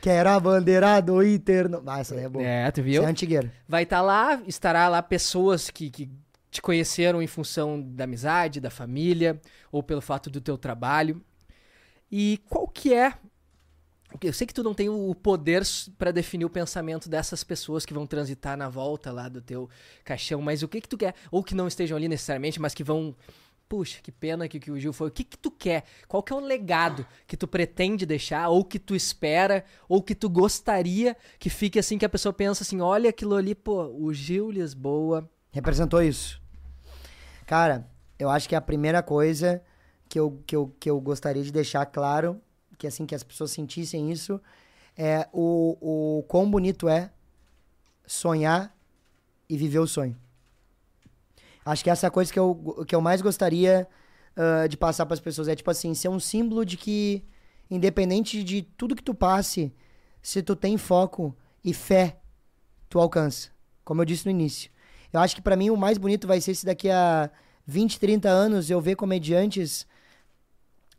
Quero a bandeira do Inter. Ah, essa daí é boa. É, tu Essa viu? é antigueira. Vai estar lá, estará lá pessoas que, que te conheceram em função da amizade, da família, ou pelo fato do teu trabalho. E qual que é. Eu sei que tu não tem o poder para definir o pensamento dessas pessoas que vão transitar na volta lá do teu caixão, mas o que que tu quer? Ou que não estejam ali necessariamente, mas que vão. Puxa, que pena que, que o Gil foi. O que que tu quer? Qual que é o legado que tu pretende deixar, ou que tu espera, ou que tu gostaria que fique assim, que a pessoa pensa assim, olha aquilo ali, pô, o Gil Lisboa. Representou isso. Cara, eu acho que a primeira coisa que eu, que eu, que eu gostaria de deixar claro, que assim, que as pessoas sentissem isso, é o, o quão bonito é sonhar e viver o sonho. Acho que essa é a coisa que eu, que eu mais gostaria ah, de passar para as pessoas. É tipo assim, ser um símbolo de que, independente de tudo que tu passe, se tu tem foco e fé, tu alcança. Como eu disse no início. Eu acho que pra mim o mais bonito vai ser se daqui a 20, 30 anos eu ver comediantes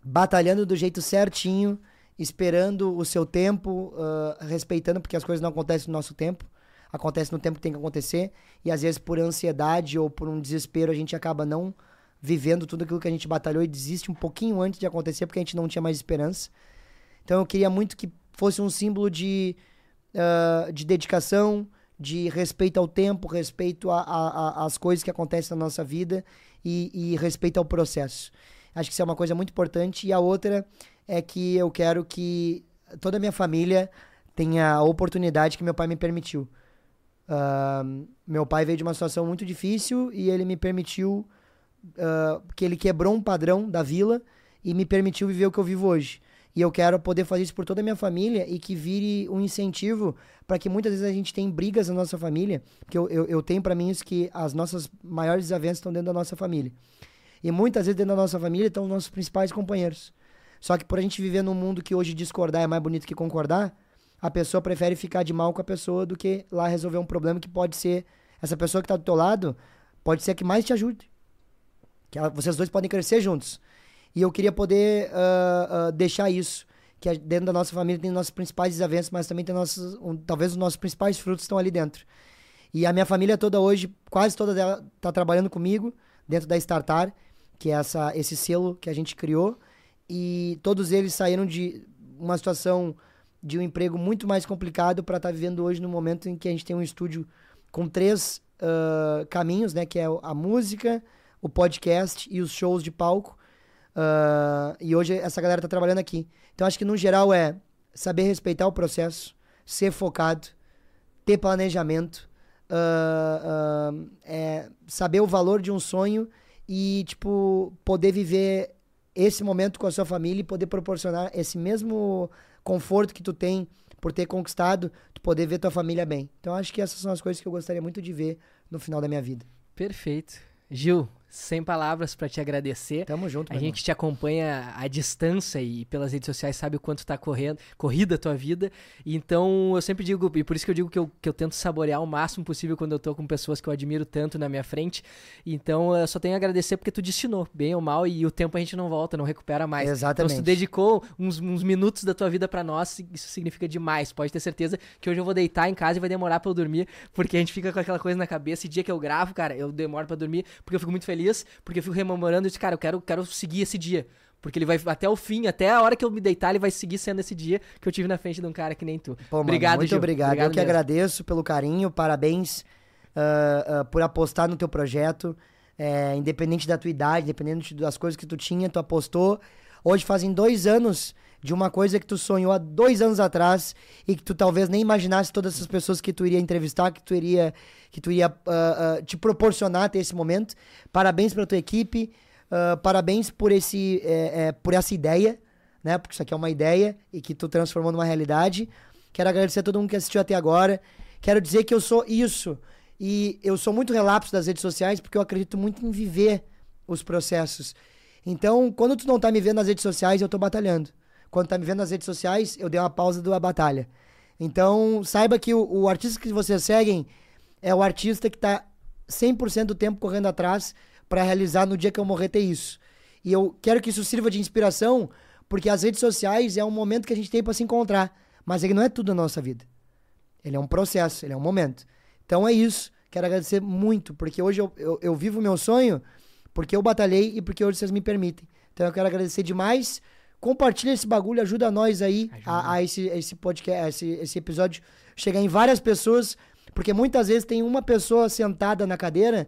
batalhando do jeito certinho, esperando o seu tempo, ah, respeitando, porque as coisas não acontecem no nosso tempo, acontece no tempo que tem que acontecer, e às vezes por ansiedade ou por um desespero a gente acaba não vivendo tudo aquilo que a gente batalhou e desiste um pouquinho antes de acontecer porque a gente não tinha mais esperança. Então eu queria muito que fosse um símbolo de, ah, de dedicação, de respeito ao tempo, respeito às coisas que acontecem na nossa vida e, e respeito ao processo. Acho que isso é uma coisa muito importante. E a outra é que eu quero que toda a minha família tenha a oportunidade que meu pai me permitiu. Ah, meu pai veio de uma situação muito difícil e ele me permitiu ah, que ele quebrou um padrão da vila e me permitiu viver o que eu vivo hoje. E eu quero poder fazer isso por toda a minha família e que vire um incentivo para que muitas vezes a gente tem brigas na nossa família, porque eu, eu, eu tenho para mim isso que as nossas maiores desavenças estão dentro da nossa família. E muitas vezes dentro da nossa família estão os nossos principais companheiros. Só que por a gente viver num mundo que hoje discordar é mais bonito que concordar, a pessoa prefere ficar de mal com a pessoa do que lá resolver um problema que pode ser essa pessoa que está do teu lado, pode ser a que mais te ajude. Que ela- vocês dois podem crescer juntos. E eu queria poder ah, ah, deixar isso. Que a- dentro da nossa família tem nossos principais desavenças, mas também tem nossos. um- talvez os nossos principais frutos estão ali dentro. E a minha família toda hoje, quase toda dela, está trabalhando comigo dentro da Startar, que é essa, esse selo que a gente criou. E todos eles saíram de uma situação de um emprego muito mais complicado para estar vivendo hoje no momento em que a gente tem um estúdio com três ah, caminhos, né? Que é a música, o podcast e os shows de palco. Ah, e hoje essa galera tá trabalhando aqui. Então acho que no geral é saber respeitar o processo, ser focado, ter planejamento, ah, é saber o valor de um sonho e tipo poder viver esse momento com a sua família e poder proporcionar esse mesmo conforto que tu tem por ter conquistado, tu poder ver tua família bem. Então acho que essas são as coisas que eu gostaria muito de ver no final da minha vida. Perfeito. Gil, sem palavras para te agradecer. Tamo junto, A gente te acompanha à distância e pelas redes sociais sabe o quanto tá correndo, corrida a tua vida. Então eu sempre digo, e por isso que eu digo que eu, que eu tento saborear o máximo possível quando eu tô com pessoas que eu admiro tanto na minha frente. Então eu só tenho a agradecer porque tu destinou, bem ou mal, e o tempo a gente não volta, não recupera mais. Exatamente. Então se tu dedicou uns, uns minutos da tua vida para nós, isso significa demais. Pode ter certeza que hoje eu vou deitar em casa e vai demorar pra eu dormir, porque a gente fica com aquela coisa na cabeça. E dia que eu gravo, cara, eu demoro pra dormir, porque eu fico muito feliz, porque eu fico rememorando e disse, cara, eu quero, quero seguir esse dia. Porque ele vai até o fim, até a hora que eu me deitar, ele vai seguir sendo esse dia que eu tive na frente de um cara que nem tu. Pô, mano, obrigado, muito Gil. obrigado. Eu que mesmo. agradeço pelo carinho, parabéns ah, ah, por apostar no teu projeto. É, independente da tua idade, independente das coisas que tu tinha, tu apostou. Hoje fazem dois anos de uma coisa que tu sonhou há dois anos atrás e que tu talvez nem imaginasse todas essas pessoas que tu iria entrevistar, que tu iria, que tu iria ah, ah, te proporcionar ter esse momento. Parabéns pela tua equipe. Uh, parabéns por, esse, é, é, por essa ideia, né? Porque isso aqui é uma ideia e que tu transformou numa realidade. Quero agradecer a todo mundo que assistiu até agora. Quero dizer que eu sou isso. E eu sou muito relapso das redes sociais porque eu acredito muito em viver os processos. Então, quando tu não tá me vendo nas redes sociais, eu tô batalhando. Quando tá me vendo nas redes sociais, eu dei uma pausa da batalha. Então, saiba que o, o artista que vocês seguem é o artista que tá 100% do tempo correndo atrás para realizar no dia que eu morrer ter isso. E eu quero que isso sirva de inspiração, porque as redes sociais é um momento que a gente tem para se encontrar, mas ele não é tudo na nossa vida. Ele é um processo, ele é um momento. Então é isso. Quero agradecer muito, porque hoje eu, eu, eu vivo o meu sonho, porque eu batalhei e porque hoje vocês me permitem. Então eu quero agradecer demais. Compartilha esse bagulho, ajuda nós aí ajuda. A, a, esse, esse podcast, esse, esse episódio chegar em várias pessoas, porque muitas vezes tem uma pessoa sentada na cadeira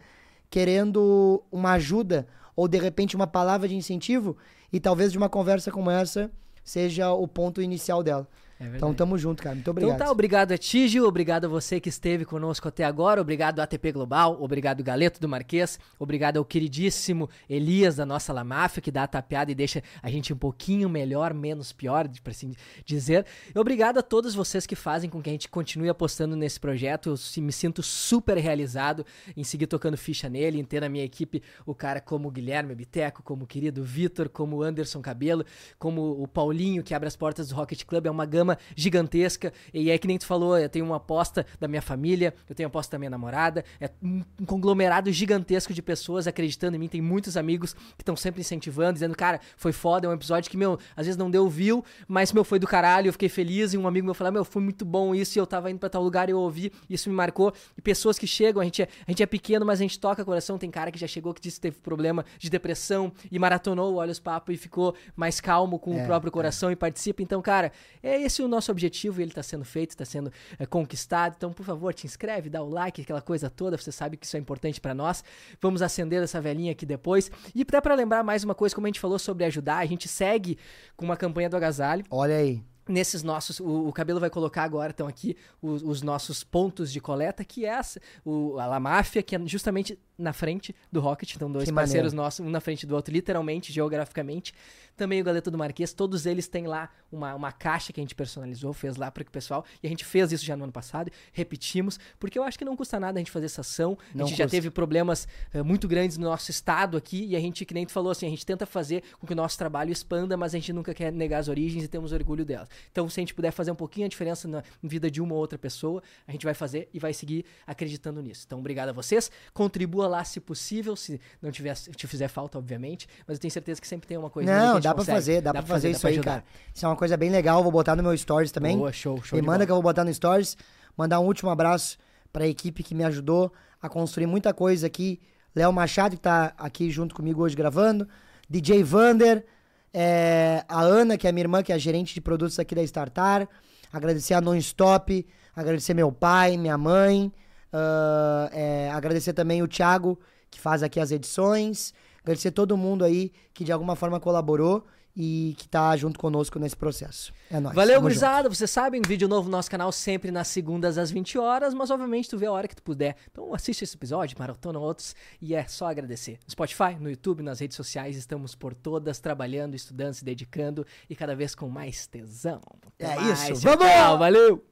querendo uma ajuda ou de repente uma palavra de incentivo e talvez de uma conversa como essa seja o ponto inicial dela. É então tamo junto, cara. Muito obrigado. Então tá, obrigado Etígio, obrigado a você que esteve conosco até agora, obrigado ATP Global, obrigado Galeto do Marquês, obrigado ao queridíssimo Elias da nossa La Máfia, que dá a tapeada e deixa a gente um pouquinho melhor, menos pior, por assim dizer. E obrigado a todos vocês que fazem com que a gente continue apostando nesse projeto. Eu me sinto super realizado em seguir tocando ficha nele, em ter na minha equipe o cara como o Guilherme Biteco, como o querido Vitor, como o Anderson Cabelo, como o Paulinho, que abre as portas do Rocket Club. É uma gama gigantesca. E é que nem tu falou, eu tenho uma aposta da minha família, eu tenho uma aposta da minha namorada. É um conglomerado gigantesco de pessoas acreditando em mim. Tem muitos amigos que estão sempre incentivando, dizendo, cara, foi foda, é um episódio que, meu, às vezes não deu view, mas, meu, foi do caralho, eu fiquei feliz. E um amigo meu falou, meu, foi muito bom isso, e eu tava indo pra tal lugar e eu ouvi, isso me marcou. E pessoas que chegam, a gente é, a gente é pequeno, mas a gente toca coração. Tem cara que já chegou que disse que teve problema de depressão e maratonou o Olhos Papo e ficou mais calmo com é, o próprio coração é. e participa. Então, cara, é esse o nosso objetivo e ele está sendo feito, está sendo é, conquistado. Então, por favor, te inscreve, dá o like, aquela coisa toda. Você sabe que isso é importante para nós. Vamos acender essa velhinha aqui depois. E até para lembrar mais uma coisa, como a gente falou sobre ajudar, a gente segue com uma campanha do agasalho. Olha aí nesses nossos. O, o, cabelo vai colocar agora, então, aqui os, os, nossos pontos de coleta, que é essa, o, a La Máfia, que é justamente na frente do Rocket. Então, dois que parceiros maneiro. nossos, um na frente do outro, literalmente, geograficamente também o Galeto do Marquês, todos eles têm lá uma, uma caixa que a gente personalizou, fez lá para o pessoal, e a gente fez isso já no ano passado, repetimos, porque eu acho que não custa nada a gente fazer essa ação. Não a gente custa. já teve problemas uh, muito grandes no nosso estado aqui, e a gente, que nem tu falou assim, a gente tenta fazer com que o nosso trabalho expanda, mas a gente nunca quer negar as origens e temos orgulho delas. Então, se a gente puder fazer um pouquinho a diferença na vida de uma ou outra pessoa, a gente vai fazer e vai seguir acreditando nisso. Então, obrigado a vocês. Contribua lá se possível, se não tiver, te fizer falta, obviamente, mas eu tenho certeza que sempre tem uma coisa não, dá pra fazer, dá, dá pra fazer, fazer isso aí, cara. Isso é uma coisa bem legal, vou botar no meu stories também. Boa, show, show. Me manda bola. que eu vou botar no stories. Mandar um último abraço pra equipe que me ajudou a construir muita coisa aqui. Léo Machado, que tá aqui junto comigo hoje gravando. DJ Vander. É, a Ana, que é minha irmã, que é a gerente de produtos aqui da Startar. Agradecer a Nonstop. Agradecer meu pai, minha mãe. Uh, é, agradecer também o Thiago, que faz aqui as edições. Agradecer todo mundo aí que de alguma forma colaborou e que tá junto conosco nesse processo. É nóis. Valeu, gurizada. Vocês sabem, vídeo novo no nosso canal sempre nas segundas às 20 horas, mas obviamente tu vê a hora que tu puder. Então assiste esse episódio, maratona outros e é só agradecer. No Spotify, no YouTube, nas redes sociais, estamos por todas trabalhando, estudando, se dedicando e cada vez com mais tesão. Até é mais, isso. Vamos! Tchau, valeu!